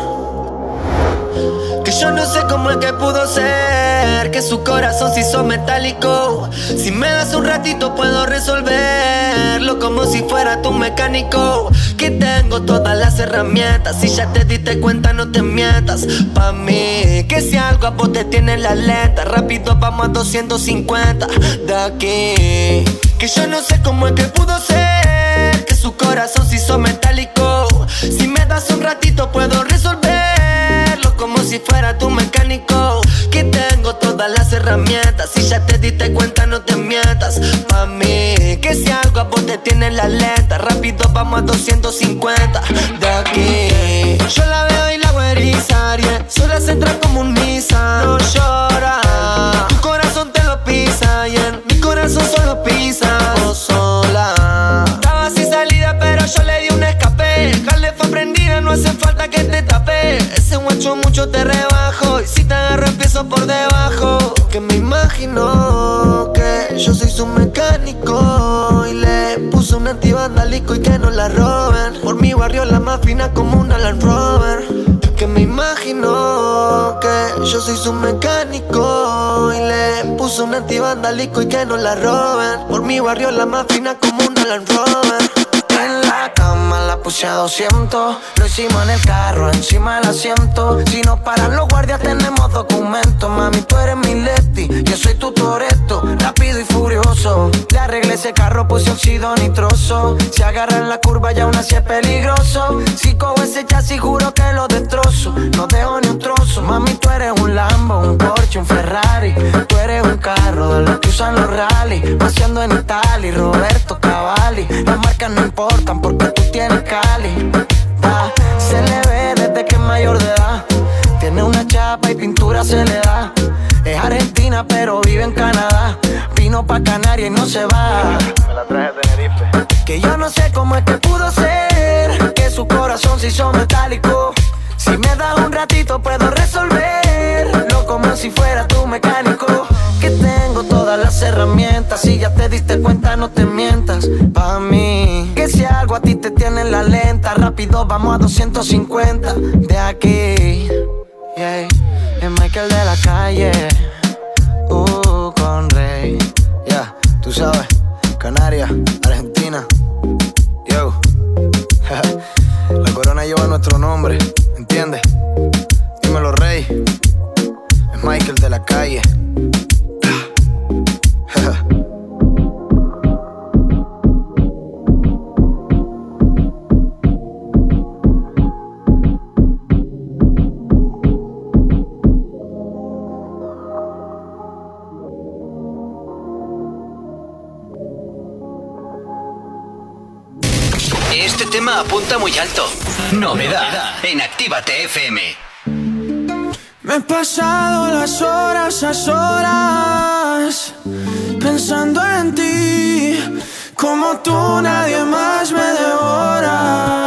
Que yo no sé cómo es que pudo ser Que su corazón se hizo metálico Si me das un ratito puedo resolverlo Como si fuera tu mecánico. Que tengo todas las herramientas Si ya te diste cuenta no te mientas. Pa' mí Que si algo a vos te tiene la lenta Rápido vamos a 250 De aquí Que yo no sé cómo es que pudo ser Que su corazón se hizo metálico. Si me das un ratito puedo resolverlo como si fuera tu mecánico. Que tengo todas las herramientas Si ya te diste cuenta no te mientas. Pa' mí Que si algo a vos te tiene la lenta. Rápido vamos a 250 De aquí Yo la veo y la hago erizar yeah. Sola se entra como un Nissan No llora. Tu corazón te lo pisa y mi corazón solo pisa. Vos sola. Estaba sin salida pero yo le di un escape. Jale fue prendida no hace falta que te tape. Ese guacho mucho te rebajo. Y si te agarro empiezo por debajo. Que me imagino que yo soy su mecánico Y le puse un antivandalico y que no la roben. Por mi barrio la más fina como una Land Rover. Que me imagino que yo soy su mecánico Y le puse un antivandalico y que no la roben. Por mi barrio la más fina como una Land Rover la cama la puse a 200 Lo hicimos en el carro, encima del asiento. Si nos paran los guardias tenemos documentos. Mami, tú eres mi Leti, yo soy tu Toretto Rápido y furioso Le arreglé ese carro, puse óxido nitroso. Si agarra en la curva ya aún así es peligroso. Si cojo ese chasis juro que lo destrozo. No dejo ni un trozo. Mami, tú eres un Lambo, un Porsche, un Ferrari. Tú eres un carro de los que usan los rally Paseando en Italia, Roberto Cavalli. Las marcas no importan porque tú tienes Cali. Da, Se le ve desde que es mayor de edad. Tiene una chapa y pintura se le da. Es argentina pero vive en Canadá. Vino pa' Canarias y no se va. Me la traje de Tenerife. que yo no sé cómo es que pudo ser Que su corazón se hizo metálico. Si me das un ratito puedo resolverlo Como si fuera tu mecánico Si ya te diste cuenta no te mientas Pa' mí Que si algo a ti te tiene en la lenta Rápido vamos a 250 De aquí yeah. Es Michael de la calle Uh, con Rey Ya, tú sabes Canarias, Argentina. Yo. La corona lleva nuestro nombre, ¿entiendes? Dímelo, rey. Es Michael de la calle. Apunta muy alto. Novedad en Actívate FM. Me he pasado las horas a solas pensando en ti. Como tú nadie más me devora.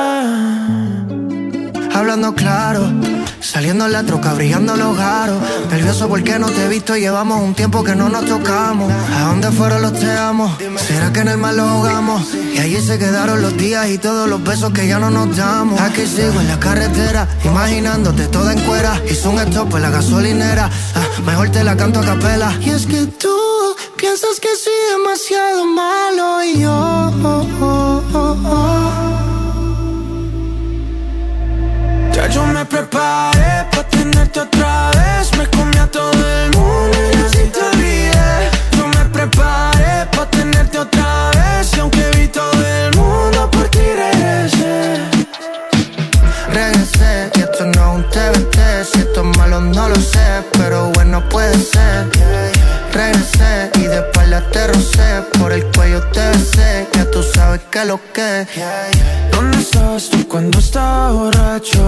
Hablando claro, saliendo en la troca, brillando los garos. Nervioso porque no te he visto, llevamos un tiempo que no nos tocamos. ¿A dónde fueron los te amo? ¿Será que en el mar los ahogamos? Y allí se quedaron los días y todos los besos que ya no nos damos. Aquí sigo en la carretera, imaginándote toda en cuera. Hice un stop en la gasolinera, ah, mejor te la canto a capela. Y es que tú piensas que soy demasiado malo y yo. Ya yo me preparé pa' tenerte otra vez. Me comí a todo el mundo y así te olvidé. Yo me preparé pa' tenerte otra vez. Y aunque vi todo el mundo por ti regresé. Regresé y esto no es un TBT Si esto es malo no lo sé, pero bueno puede ser Regresé y de espalda te rocé Por el cuello te besé, ya tú sabes que lo que ¿Dónde estabas tú cuando estaba borracho?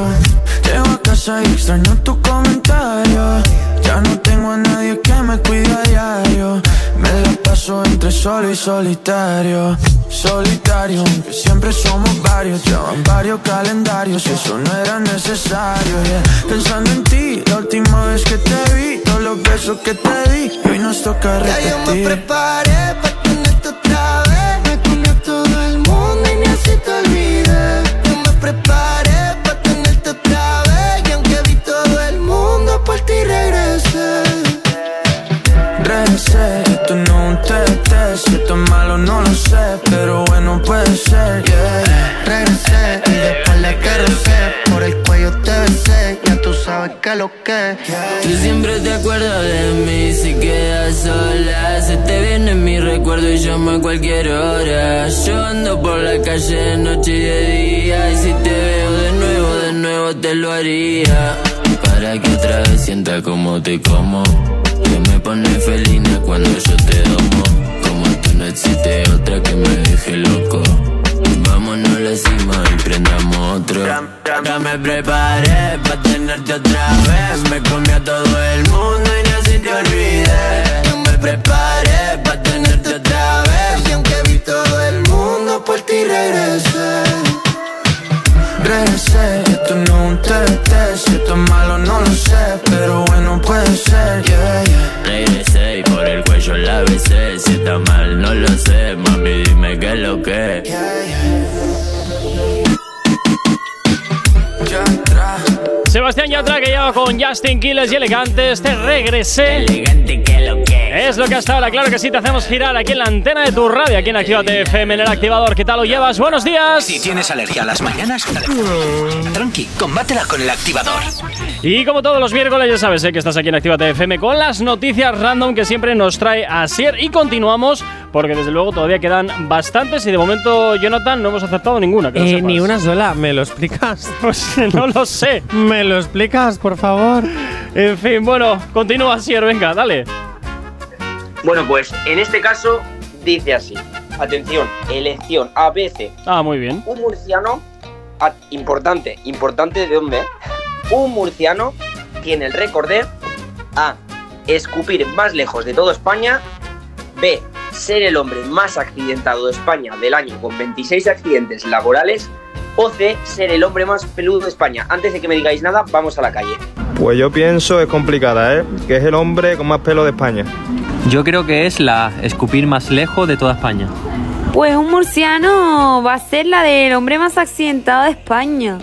Llego a casa y extraño tu comentario Ya no tengo a nadie que me cuide a diario Me la paso entre solo y solitario Solitario, aunque siempre somos varios Llevan varios calendarios eso no era necesario yeah. Pensando en ti, la última vez que te vi Todo lo los besos que te di. Hoy nos toca Ya yo me repetir. preparé pa' tenerte otra vez. Me comió todo el mundo y ni así te olvidé. Yo me preparé pa' tenerte otra vez. Y aunque vi todo el mundo, por ti regresé. Regresé, esto no es un test, si esto es malo no lo sé, pero bueno puede ser, lo que. Tú siempre te acuerdas de mí si quedas sola. Se te viene mi recuerdo y llamo a cualquier hora. Yo ando por la calle de noche y de día. Y si te veo de nuevo, de nuevo te lo haría. Para que otra vez sienta como te como. Que me pone felina cuando yo te domo. Como tú no existe otra que me deje loco. Vámonos y prendamos otro. Ya me preparé pa' tenerte otra vez. Me comí a todo el mundo y así te olvidé. Yo me preparé pa' tenerte otra vez. Y aunque vi todo el mundo, por ti regresé. Regresé, esto no es un test, si esto es malo no lo sé, pero bueno puede ser, yeah, yeah. Regresé y por el cuello la besé. Si está mal, no lo sé. Mami, dime qué es lo que. Sebastián Yatra que lleva con Justin Quiles y Elegantes. Te regresé. Elegante que lo que. Es lo que hasta ahora, claro que sí, te hacemos girar aquí en la antena de tu radio, aquí en Actívate FM, en el activador. ¿Qué tal lo llevas? Buenos días. Si tienes alergia a las mañanas, tranqui, combátela con el activador. Y como todos los miércoles, ya sabes eh, que estás aquí en Actívate FM con las noticias random que siempre nos trae Asier. Y continuamos, porque desde luego todavía quedan bastantes y de momento, Jonathan, no hemos acertado ninguna. que Eh, ni una sola, ¿me lo explicas? Pues no lo sé. ¿Me lo explicas, por favor? En fin, bueno, continúa Asier, venga, dale. Bueno, pues en este caso dice así. Atención, elección ABC. Ah, muy bien. Un murciano, importante, importante de dónde. Un murciano tiene el récord de A. Escupir más lejos de toda España. B. Ser el hombre más accidentado de España del año con 26 accidentes laborales. O C. Ser el hombre más peludo de España. Antes de que me digáis nada, vamos a la calle. Pues yo pienso es complicada, ¿eh? Que es el hombre con más pelo de España. Yo creo que es la escupir más lejos de toda España. Pues un murciano va a ser la del hombre más accidentado de España.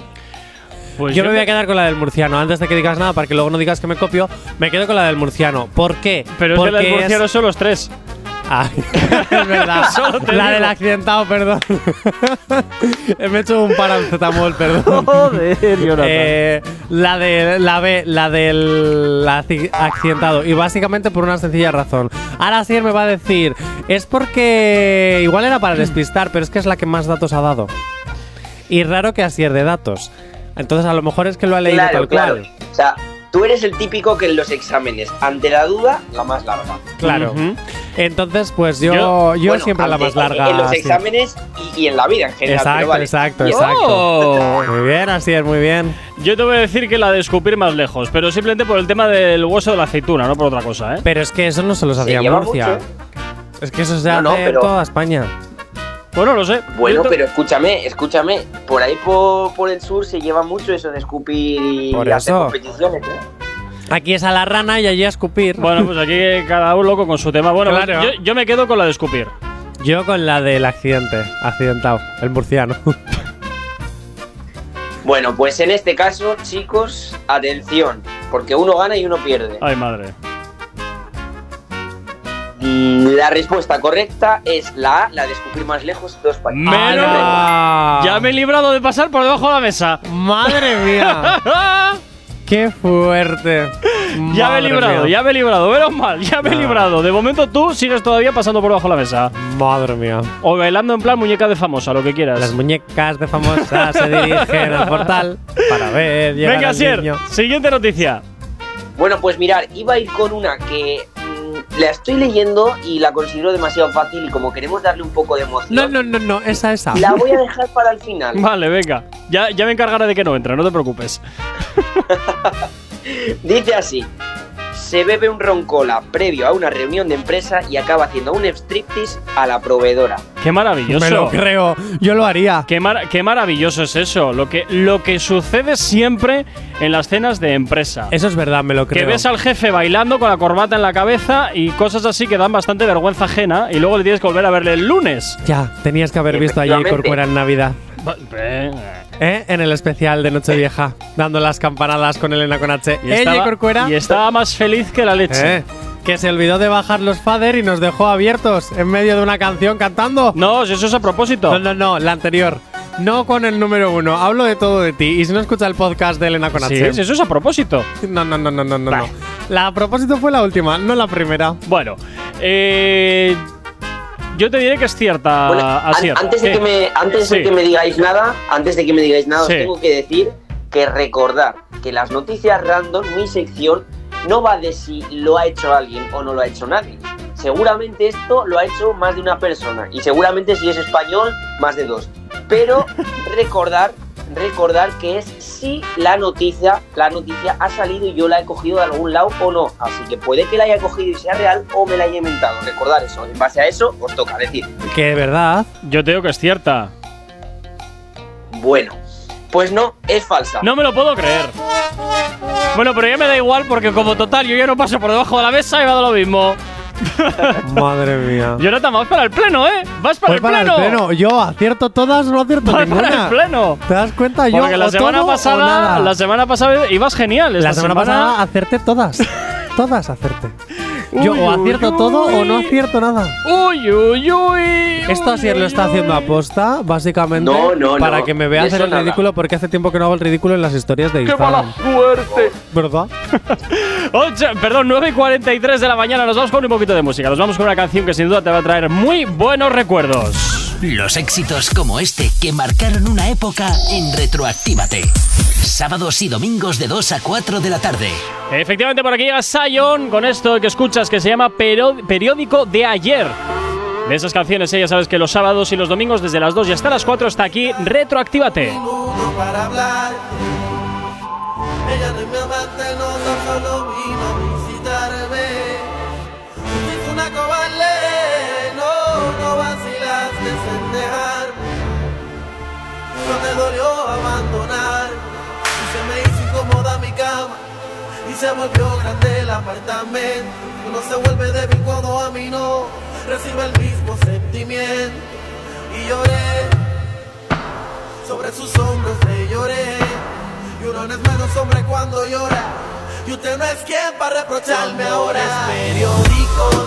Pues yo, me voy a quedar con la del murciano. Antes de que digas nada, para que luego no digas que me copio, me quedo con la del murciano. ¿Por qué? Pero es que la del Porque murciano son los tres. Ah, es verdad. Solo te la digo. del accidentado, perdón. me he hecho un paracetamol, perdón. Joder, Jonathan. Eh, la de la B, la del acci- accidentado. Y básicamente por una sencilla razón. Ahora sí me va a decir, es porque igual era para despistar, pero es que es la que más datos ha dado. Y raro que asier de datos. Entonces a lo mejor es que lo ha leído Claro, tal claro. cual. O sea, tú eres el típico que en los exámenes, ante la duda, la más larga. Claro. Entonces, pues yo, Yo- yo, Bueno, siempre la más larga. En los sí. exámenes y, y en la vida en general. Exacto, vale. exacto, exacto. Oh. Muy bien, así es, muy bien. Yo te voy a decir que la de escupir más lejos, pero simplemente por el tema del hueso de la aceituna, no por otra cosa, ¿eh? Pero es que eso no se lo Se sabía lleva Murcia. mucho, Es que eso se No, hace no, pero- en toda España. Bueno, lo sé. Bueno, pero escúchame, escúchame. Por ahí por, por el sur se lleva mucho eso de escupir y Por hacer eso. competiciones, ¿eh? Aquí es a la rana y allí a escupir. Bueno, pues aquí cada uno loco con su tema. Bueno, Claro. yo, yo me quedo con la de escupir. Yo con la del accidente, accidentado, el murciano. Bueno, pues en este caso, chicos, atención, porque uno gana y uno pierde. Ay, madre. La respuesta correcta es la A, la de escupir más lejos de dos países. Menos. ¡Hala! Ya me he librado de pasar por debajo de la mesa. ¡Madre mía! ¡Qué fuerte! ya me he librado, mía. ya me he librado. Menos mal, ya me he Ah. librado. De momento tú sigues todavía pasando por debajo de la mesa. Madre mía. O bailando en plan muñeca de famosa, lo que quieras. Las muñecas de famosa se dirigen al portal para ver Venga, al Sier, niño. siguiente noticia. Bueno, pues mirar, iba a ir con una que la estoy leyendo y la considero demasiado fácil y como queremos darle un poco de emoción, No, no, no, no, esa, esa. la voy a dejar para el final. Vale, venga. Ya, ya me encargaré de que no entre, no te preocupes. Dice así: se bebe un roncola previo a una reunión de empresa y acaba haciendo un striptease a la proveedora. Qué maravilloso. Me lo creo, yo lo haría. Qué, mar- qué maravilloso es eso. Lo que, lo que sucede siempre en las cenas de empresa. Eso es verdad, me lo creo. Que ves al jefe bailando con la corbata en la cabeza y cosas así que dan bastante vergüenza ajena y luego le tienes que volver a verle el lunes. Ya, tenías que haber visto a Jay. Corcuera en Navidad. Eh. En el especial de Nochevieja, dando las campanadas con Elena con H. Y ¿Eh, estaba, Jay Corcuera? y estaba más feliz que la leche. Eh, Que se olvidó de bajar los fader y nos dejó abiertos en medio de una canción cantando. No, si eso es a propósito. No, no, no, la anterior. No con el número uno. Hablo de todo de ti. Y si no escucha el podcast de Elena con Sí, eso es a propósito. No, no, no, no, no, no. no. La a propósito fue la última, no la primera. Bueno, eh, yo te diré que es cierta. Bueno, an- antes de que me antes de que me digáis nada, antes de que me digáis nada, Sí. os tengo que decir que recordar que las noticias random, mi sección, no va de si lo ha hecho alguien o no lo ha hecho nadie. Seguramente esto lo ha hecho más de una persona y seguramente si es español, más de dos. Pero recordar, recordar que es si la noticia, la noticia ha salido y yo la he cogido de algún lado o no. Así que puede que la haya cogido y sea real o me la haya inventado. Recordar eso. En base a eso, os toca decir. Que de verdad. Yo te digo que es cierta. Bueno, pues no, es falsa. No me lo puedo creer. Bueno, pero ya me da igual porque como total yo ya no paso por debajo de la mesa y va a dar lo mismo. Madre mía. Jonathan, vas para el pleno, ¿eh? Vas para, el, para pleno. el pleno. Yo acierto todas, no acierto Vas ninguna. para el pleno. ¿Te das cuenta? Yo Porque la o semana todo o pasada, nada. la semana pasada ibas genial. La Esta semana pasada acerté todas. todas acerté. Yo Uy, o uy, acierto todo o no acierto nada. Uy, uy, uy. Esto así lo está haciendo aposta, básicamente. No, no, Para no. que me vea hacer el nada. ridículo, porque hace tiempo que no hago el ridículo en las historias de ¡Qué Instagram. mala suerte! ¿Verdad? Ocho- perdón, 9 y 43 de la mañana. Nos vamos con un poquito de música. Nos vamos con una canción que sin duda te va a traer muy buenos recuerdos. Los éxitos como este que marcaron una época en Retroactívate. Sábados y domingos de 2 a 4 de la tarde. Efectivamente, por aquí llega Sion con esto que escuchas que se llama Periódico de Ayer. De esas canciones, eh, ya sabes que los sábados y los domingos desde las 2 y hasta las 4 está aquí Retroactívate. para hablar. Ella es mi amante, no tan solo vino a visitarme. Es una cobarde, no, no vacilaste en dejarme. No te dolió abandonar. Y se me hizo incómoda mi cama. Y se volvió grande el apartamento. Uno se vuelve débil cuando a mí no recibe el mismo sentimiento. Y lloré sobre sus hombros le lloré. No es menos hombre cuando llora. Y usted no es quien para reprocharme ahora. Es periódico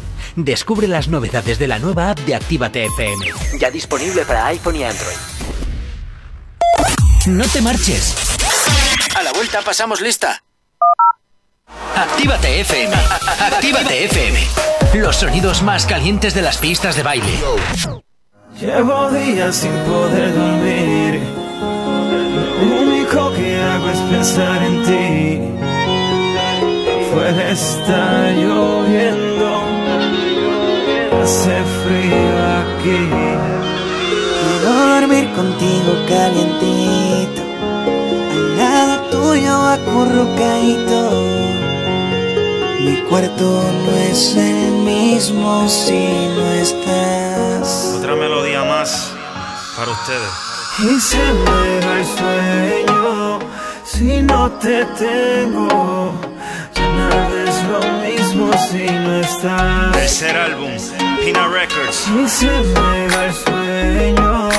Descubre las novedades de la nueva app de Actívate FM. Ya disponible para iPhone y Android. No te marches. A la vuelta pasamos lista. Actívate FM. Actívate FM. Los sonidos más calientes de las pistas de baile. Llevo días sin poder dormir. Lo único que hago es pensar en ti. Fuera está lloviendo. Hace frío aquí. Quiero dormir contigo calientito, al lado tuyo acurrucadito. Mi cuarto no es el mismo si no estás. Otra melodía más para ustedes. Y se me va el sueño si no te tengo. Ya nada es lo mismo si no estás. Tercer álbum, Pina Records. Y se me va el sueño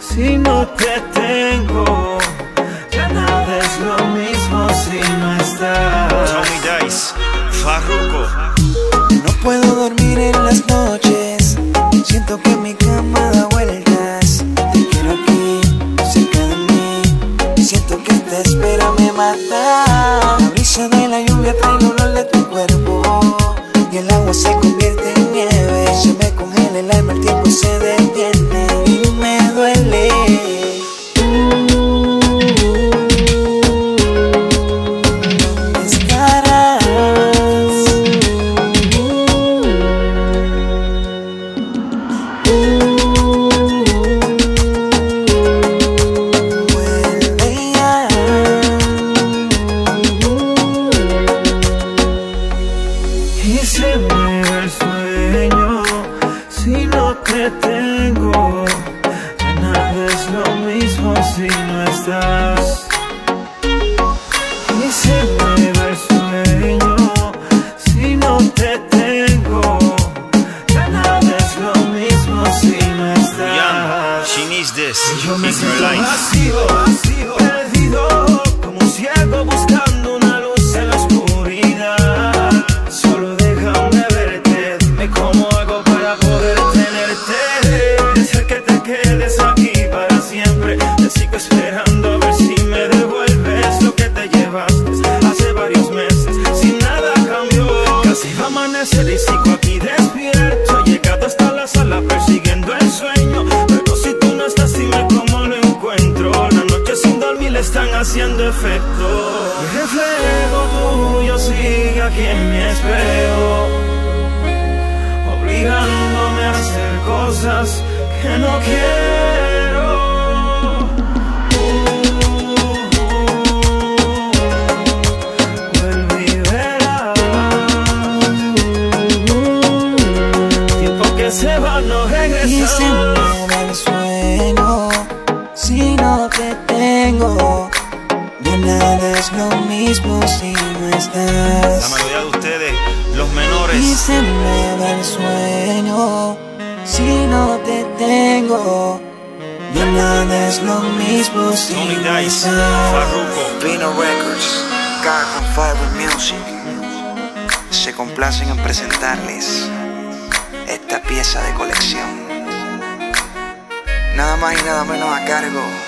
si no te tengo. Ya nada es lo mismo si no estás. Tommy Dice, Farruko. No puedo dormir en las noches. Siento que mi cama da vueltas. Te quiero aquí, cerca de mí. Siento que esta espera me mata. La brisa de la lluvia trae el olor de tu cuerpo. Y el agua se convierte más y nada menos a cargo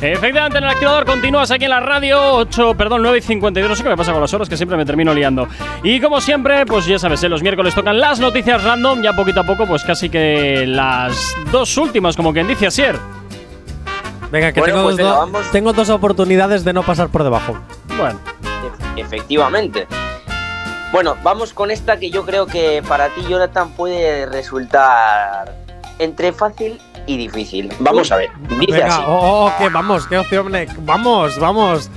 Efectivamente, en el activador continúas aquí en la radio 8, perdón, 9 y 52. No sé qué me pasa con las horas que siempre me termino liando. Y como siempre, pues ya sabes, ¿eh? los miércoles tocan las noticias random. Ya poquito a poco, pues casi que las dos últimas, como quien dice Asier. Venga, que Bueno, tengo, pues dos, venga, tengo dos oportunidades de no pasar por debajo. Bueno, E- Efectivamente. Bueno, vamos con esta que yo creo que para ti, Jonathan, puede resultar entre fácil y difícil. Vamos a ver. Dice Venga, así. oh, oh, que vamos, qué opción. Vamos, vamos.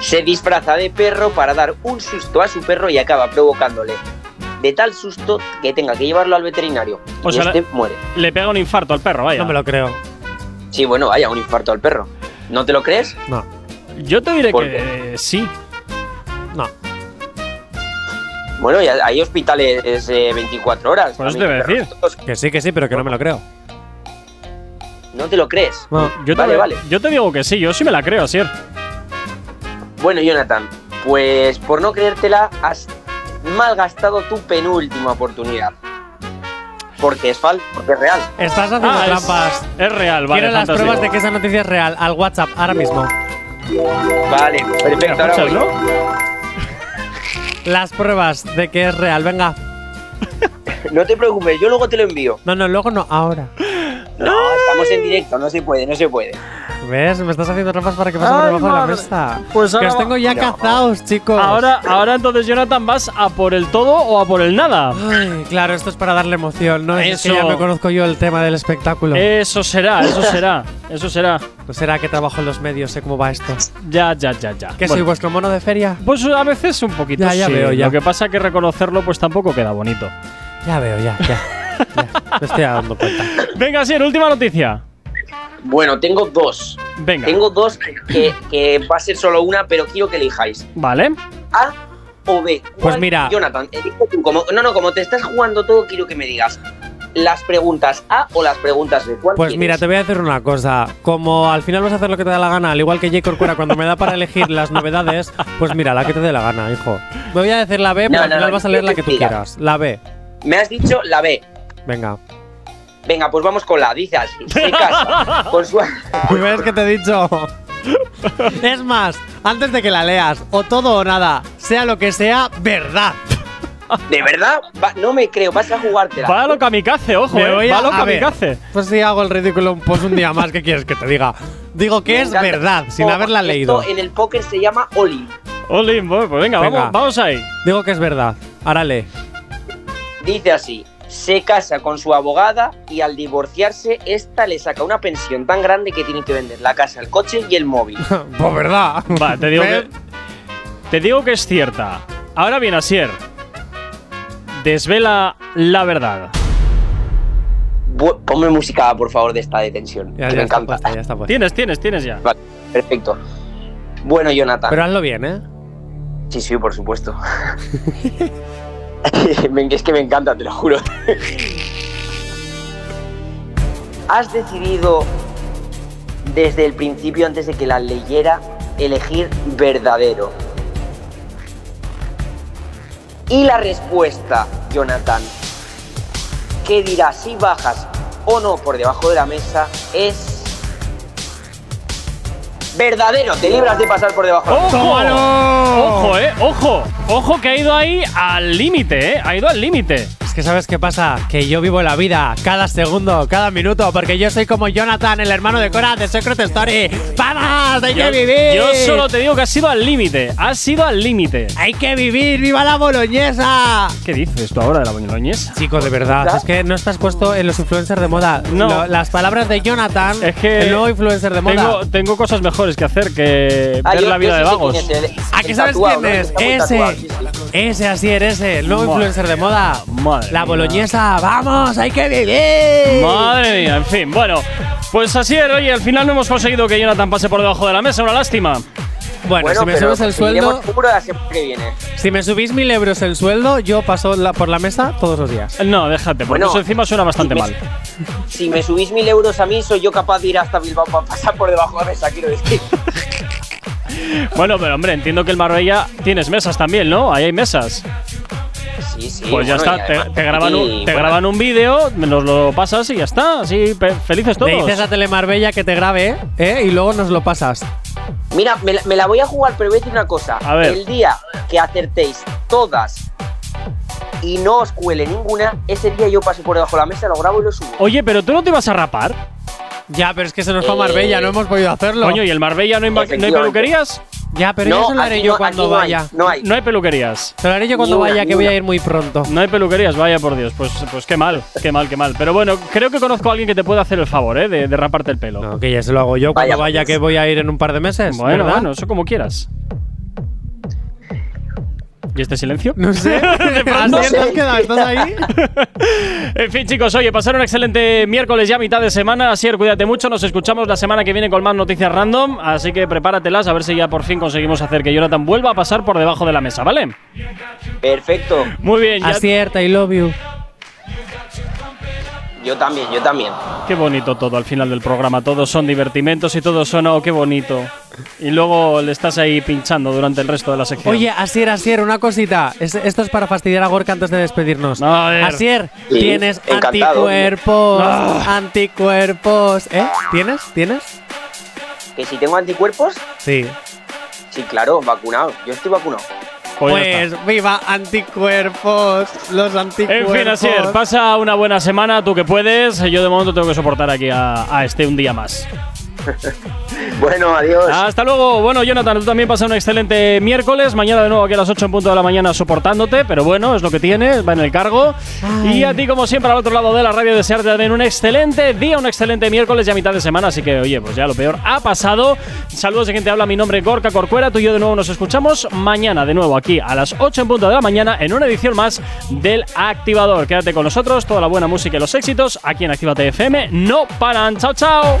Se disfraza de perro para dar un susto a su perro y acaba provocándole de tal susto que tenga que llevarlo al veterinario. O y sea, este le- muere. le pega un infarto al perro, vaya. No me lo creo. Sí, bueno, vaya, un infarto al perro. ¿No te lo crees? No. Yo te diré ¿Por que sí. No. Bueno, ya hay hospitales eh, 24 horas. Pues eso te voy a de perros. Que sí, que sí, pero que no me lo creo. ¿No te lo crees? No. Yo te, Vale, vale. yo te digo que sí, yo sí me la creo, Asier. Bueno, Jonathan, pues por no creértela, has malgastado tu penúltima oportunidad. Porque es falso, porque es real. Estás haciendo Ah, trampas. Es, real, vale. Quiero las fantástico. pruebas de que esa noticia es real al WhatsApp ahora mismo. Vale, perfecto. Ahora voy. Las pruebas de que es real, venga. No te preocupes, yo luego te lo envío. No, no, luego no, ahora. No, estamos en directo, no se puede, no se puede. ¿Ves? Me estás haciendo trampas para que pase por debajo de la mesa. Pues que ahora os va- tengo ya No. cazados, chicos. Ahora, ahora entonces, Jonathan, ¿vas a por el todo o a por el nada? Ay, claro, esto es para darle emoción, ¿no? Es que Eso. ya me conozco yo el tema del espectáculo. Eso será, eso será, eso será. ¿No será que trabajo en los medios? Sé cómo va esto. Ya, ya, ya, ya. ¿Que soy Bueno, vuestro mono de feria? Pues a veces un poquito Ya, ya sí. veo, ya. Lo que pasa que reconocerlo pues tampoco queda bonito. Ya veo, ya, ya. Me estoy dando cuenta. Venga, Asier, última noticia. Bueno, tengo dos. Venga. Tengo dos que, que va a ser solo una, pero quiero que elijáis. Vale. A o B. Pues mira. Jonathan, tú. Como, no, no, como te estás jugando todo, quiero que me digas las preguntas A o las preguntas B. ¿Cuál Pues quieres? mira, te voy a decir una cosa. Como al final vas a hacer lo que te da la gana, al igual que J. Corcuera cuando me da para elegir las novedades, pues mira, la que te dé la gana, hijo. Voy a decir la B, pero No, al final no, vas a leer la que tú quieras. La B. Me has dicho la B. Venga. Venga, pues vamos con la. Dice así. Se casa con su... ¿Ves que te he dicho? es más, antes de que la leas, o todo o nada, sea lo que sea, verdad. ¿De verdad? Va- no me creo, vas a jugártela. Va a lo kamikaze, ojo, eh. voy Va a- lo ver. kamikaze. Pues si hago el ridículo pues un día más, ¿qué quieres que te diga? Digo que Me es encanta. verdad, sin Oh, haberla esto leído. en el póker se llama Oli. Olin, bueno, pues venga, Venga. Vamos, vamos ahí. Digo que es verdad. Ahora lee. Dice así. Se casa con su abogada y al divorciarse, esta le saca una pensión tan grande que tiene que vender la casa, el coche y el móvil. pues verdad. Va, te digo que. Te digo que es cierta. Ahora bien, Asier. Desvela la verdad. Bu- Ponme música, por favor, de esta de tensión. Ya, que ya me está encanta. puesta, ya está puesta. Tienes, tienes, tienes ya. Vale, perfecto. Bueno, Jonathan. Pero hazlo bien, ¿eh? Sí, sí, por supuesto. Es que me encanta, te lo juro. Has decidido desde el principio, antes de que la leyera, elegir verdadero. Y la respuesta, Jonathan, que dirá si bajas o no por debajo de la mesa, es... Verdadero, te libras de pasar por debajo de la mesa. ¡Ojo! ¡Ojo, eh! ¡Ojo! ¡Ojo que ha ido ahí al límite, eh! Ha ido al límite. Que sabes qué pasa, que yo vivo la vida cada segundo, cada minuto, porque yo soy como Jonathan, el hermano de Cora de Secret Story. ¡Vamos! ¡Hay Yo, que vivir! yo solo te digo que has sido al límite. Has sido al límite. ¡Hay que vivir! ¡Viva la boloñesa! ¿Qué dices tú ahora de la boloñesa? Chico, de verdad, es que no estás puesto en los influencers de moda. No. Lo- las palabras de Jonathan, Es que el nuevo influencer de moda. Tengo, tengo cosas mejores que hacer que Ah, ver yo- la vida de vagos. quién es el- ¿A qué sabes tatuado, quién es? Muy Ese. tatuado, sí, sí. Ese, así eres, ese, el nuevo Madre- influencer de moda. Madre la mía. boloñesa, vamos, hay que vivir. Madre mía, en fin. Bueno, pues así es, oye, al final no hemos conseguido que Jonathan pase por debajo de la mesa, una lástima. Bueno, si me subes el sueldo, que viene. si me subís mil euros el sueldo, yo paso la- por la mesa todos los días. No, déjate, porque Bueno, eso encima suena bastante si me- mal. Si me subís mil euros a mí, soy yo capaz de ir hasta Bilbao para pasar por debajo de la mesa, quiero decir. Bueno, pero hombre, entiendo que el Marbella tienes mesas también, ¿no? Ahí hay mesas. Sí, sí. Pues ya bueno, está, te, graban, un, te bueno, graban un vídeo, nos lo pasas y ya está. Así, felices Le todos. dices a Telemarbella que te grabe, ¿eh? Y luego nos lo pasas. Mira, me la, me la voy a jugar, pero voy a decir una cosa. A ver. El día que acertéis todas y no os cuele ninguna, ese día yo paso por debajo de la mesa, lo grabo y lo subo. Oye, pero tú no te vas a rapar. Ya, pero es que se nos fue a Eh, Marbella, no hemos podido hacerlo. Coño, ¿y el Marbella no hay, no hay peluquerías? Ya, pero No, eso lo haré yo no- cuando aquí no hay, vaya. no hay. No hay peluquerías. Te lo haré yo cuando una, vaya, que voy a ir muy pronto. No hay peluquerías, vaya por Dios. Pues, pues qué mal, qué mal, qué mal. Pero bueno, creo que conozco a alguien que te puede hacer el favor, ¿eh? De, de raparte el pelo. No, que ya se lo hago yo cuando Vaya, vaya, pues. que voy a ir en un par de meses. bueno, ¿verdad? bueno, eso como quieras. ¿Y este silencio? No sé. De pronto. Asier, ¿te has quedado? ¿Estás ahí? En fin, chicos, oye, pasar un excelente miércoles ya mitad de semana. Asier, cuídate mucho. Nos escuchamos la semana que viene con más noticias random. Así que prepáratelas a ver si ya por fin conseguimos hacer que Jonathan vuelva a pasar por debajo de la mesa, ¿vale? Perfecto. Muy bien, ya. Acierta, I love you. Yo también, yo también. Qué bonito todo al final del programa. Todos son divertimentos y todos son, oh, qué bonito. Y luego le estás ahí pinchando durante el resto de la sección. Oye, Asier, Asier, una cosita. Es- esto es para fastidiar a Gorka antes de despedirnos. A ver. Asier, Sí, tienes encantado. anticuerpos. Ah. Anticuerpos. ¿Eh? ¿Tienes? ¿Tienes? Que si tengo anticuerpos, Sí. sí, claro, vacunado. Yo estoy vacunado. Pues. Pues viva anticuerpos. Los En anticuerpos. fin, Asier, pasa una buena semana, tú que puedes. Yo de momento tengo que soportar aquí a, a este un día más. Bueno, adiós. Hasta luego. Bueno, Jonathan, tú también pasa un excelente miércoles. Mañana de nuevo aquí a las 8 en punto de la mañana soportándote, pero bueno, es lo que tienes, va en el cargo. Y a ti, como siempre, al otro lado de la radio, desearte también un excelente día, un excelente miércoles ya mitad de semana. Así que, oye, pues ya lo peor ha pasado. Saludos de quien te habla, mi nombre es Gorka Corcuera. Tú y yo de nuevo nos escuchamos mañana de nuevo aquí a las 8 en punto de la mañana en una edición más del Activador. Quédate con nosotros, toda la buena música y los éxitos aquí en Actívate FM. No paran. Chao, chao.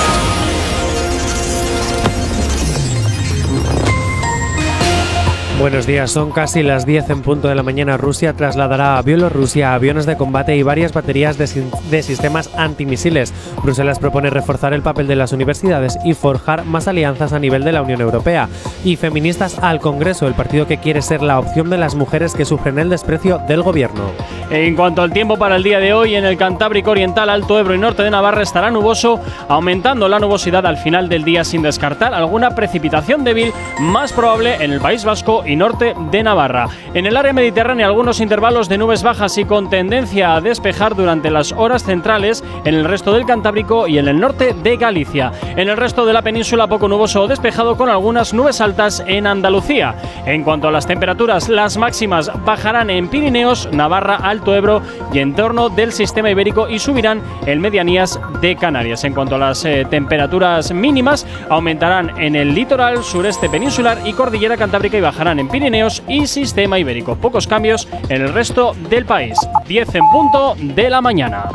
Buenos días, son casi las 10 en punto de la mañana. Rusia trasladará a Bielorrusia aviones de combate y varias baterías de, sistemas antimisiles. Bruselas propone reforzar el papel de las universidades y forjar más alianzas a nivel de la Unión Europea. Y feministas al Congreso, el partido que quiere ser la opción de las mujeres que sufren el desprecio del gobierno. En cuanto al tiempo para el día de hoy, en el Cantábrico Oriental, Alto Ebro y Norte de Navarra estará nuboso, aumentando la nubosidad al final del día sin descartar alguna precipitación débil, más probable en el País Vasco norte de Navarra. En el área mediterránea, algunos intervalos de nubes bajas y con tendencia a despejar durante las horas centrales en el resto del Cantábrico y en el norte de Galicia. En el resto de la península, poco nuboso o despejado con algunas nubes altas en Andalucía. En cuanto a las temperaturas, las máximas bajarán en Pirineos, Navarra, Alto Ebro y en torno del sistema ibérico y subirán en medianías de Canarias. En cuanto a las eh, temperaturas mínimas, aumentarán en el litoral sureste peninsular y cordillera cantábrica y bajarán en Pirineos y sistema ibérico. Pocos cambios en el resto del país. 10 en punto de la mañana.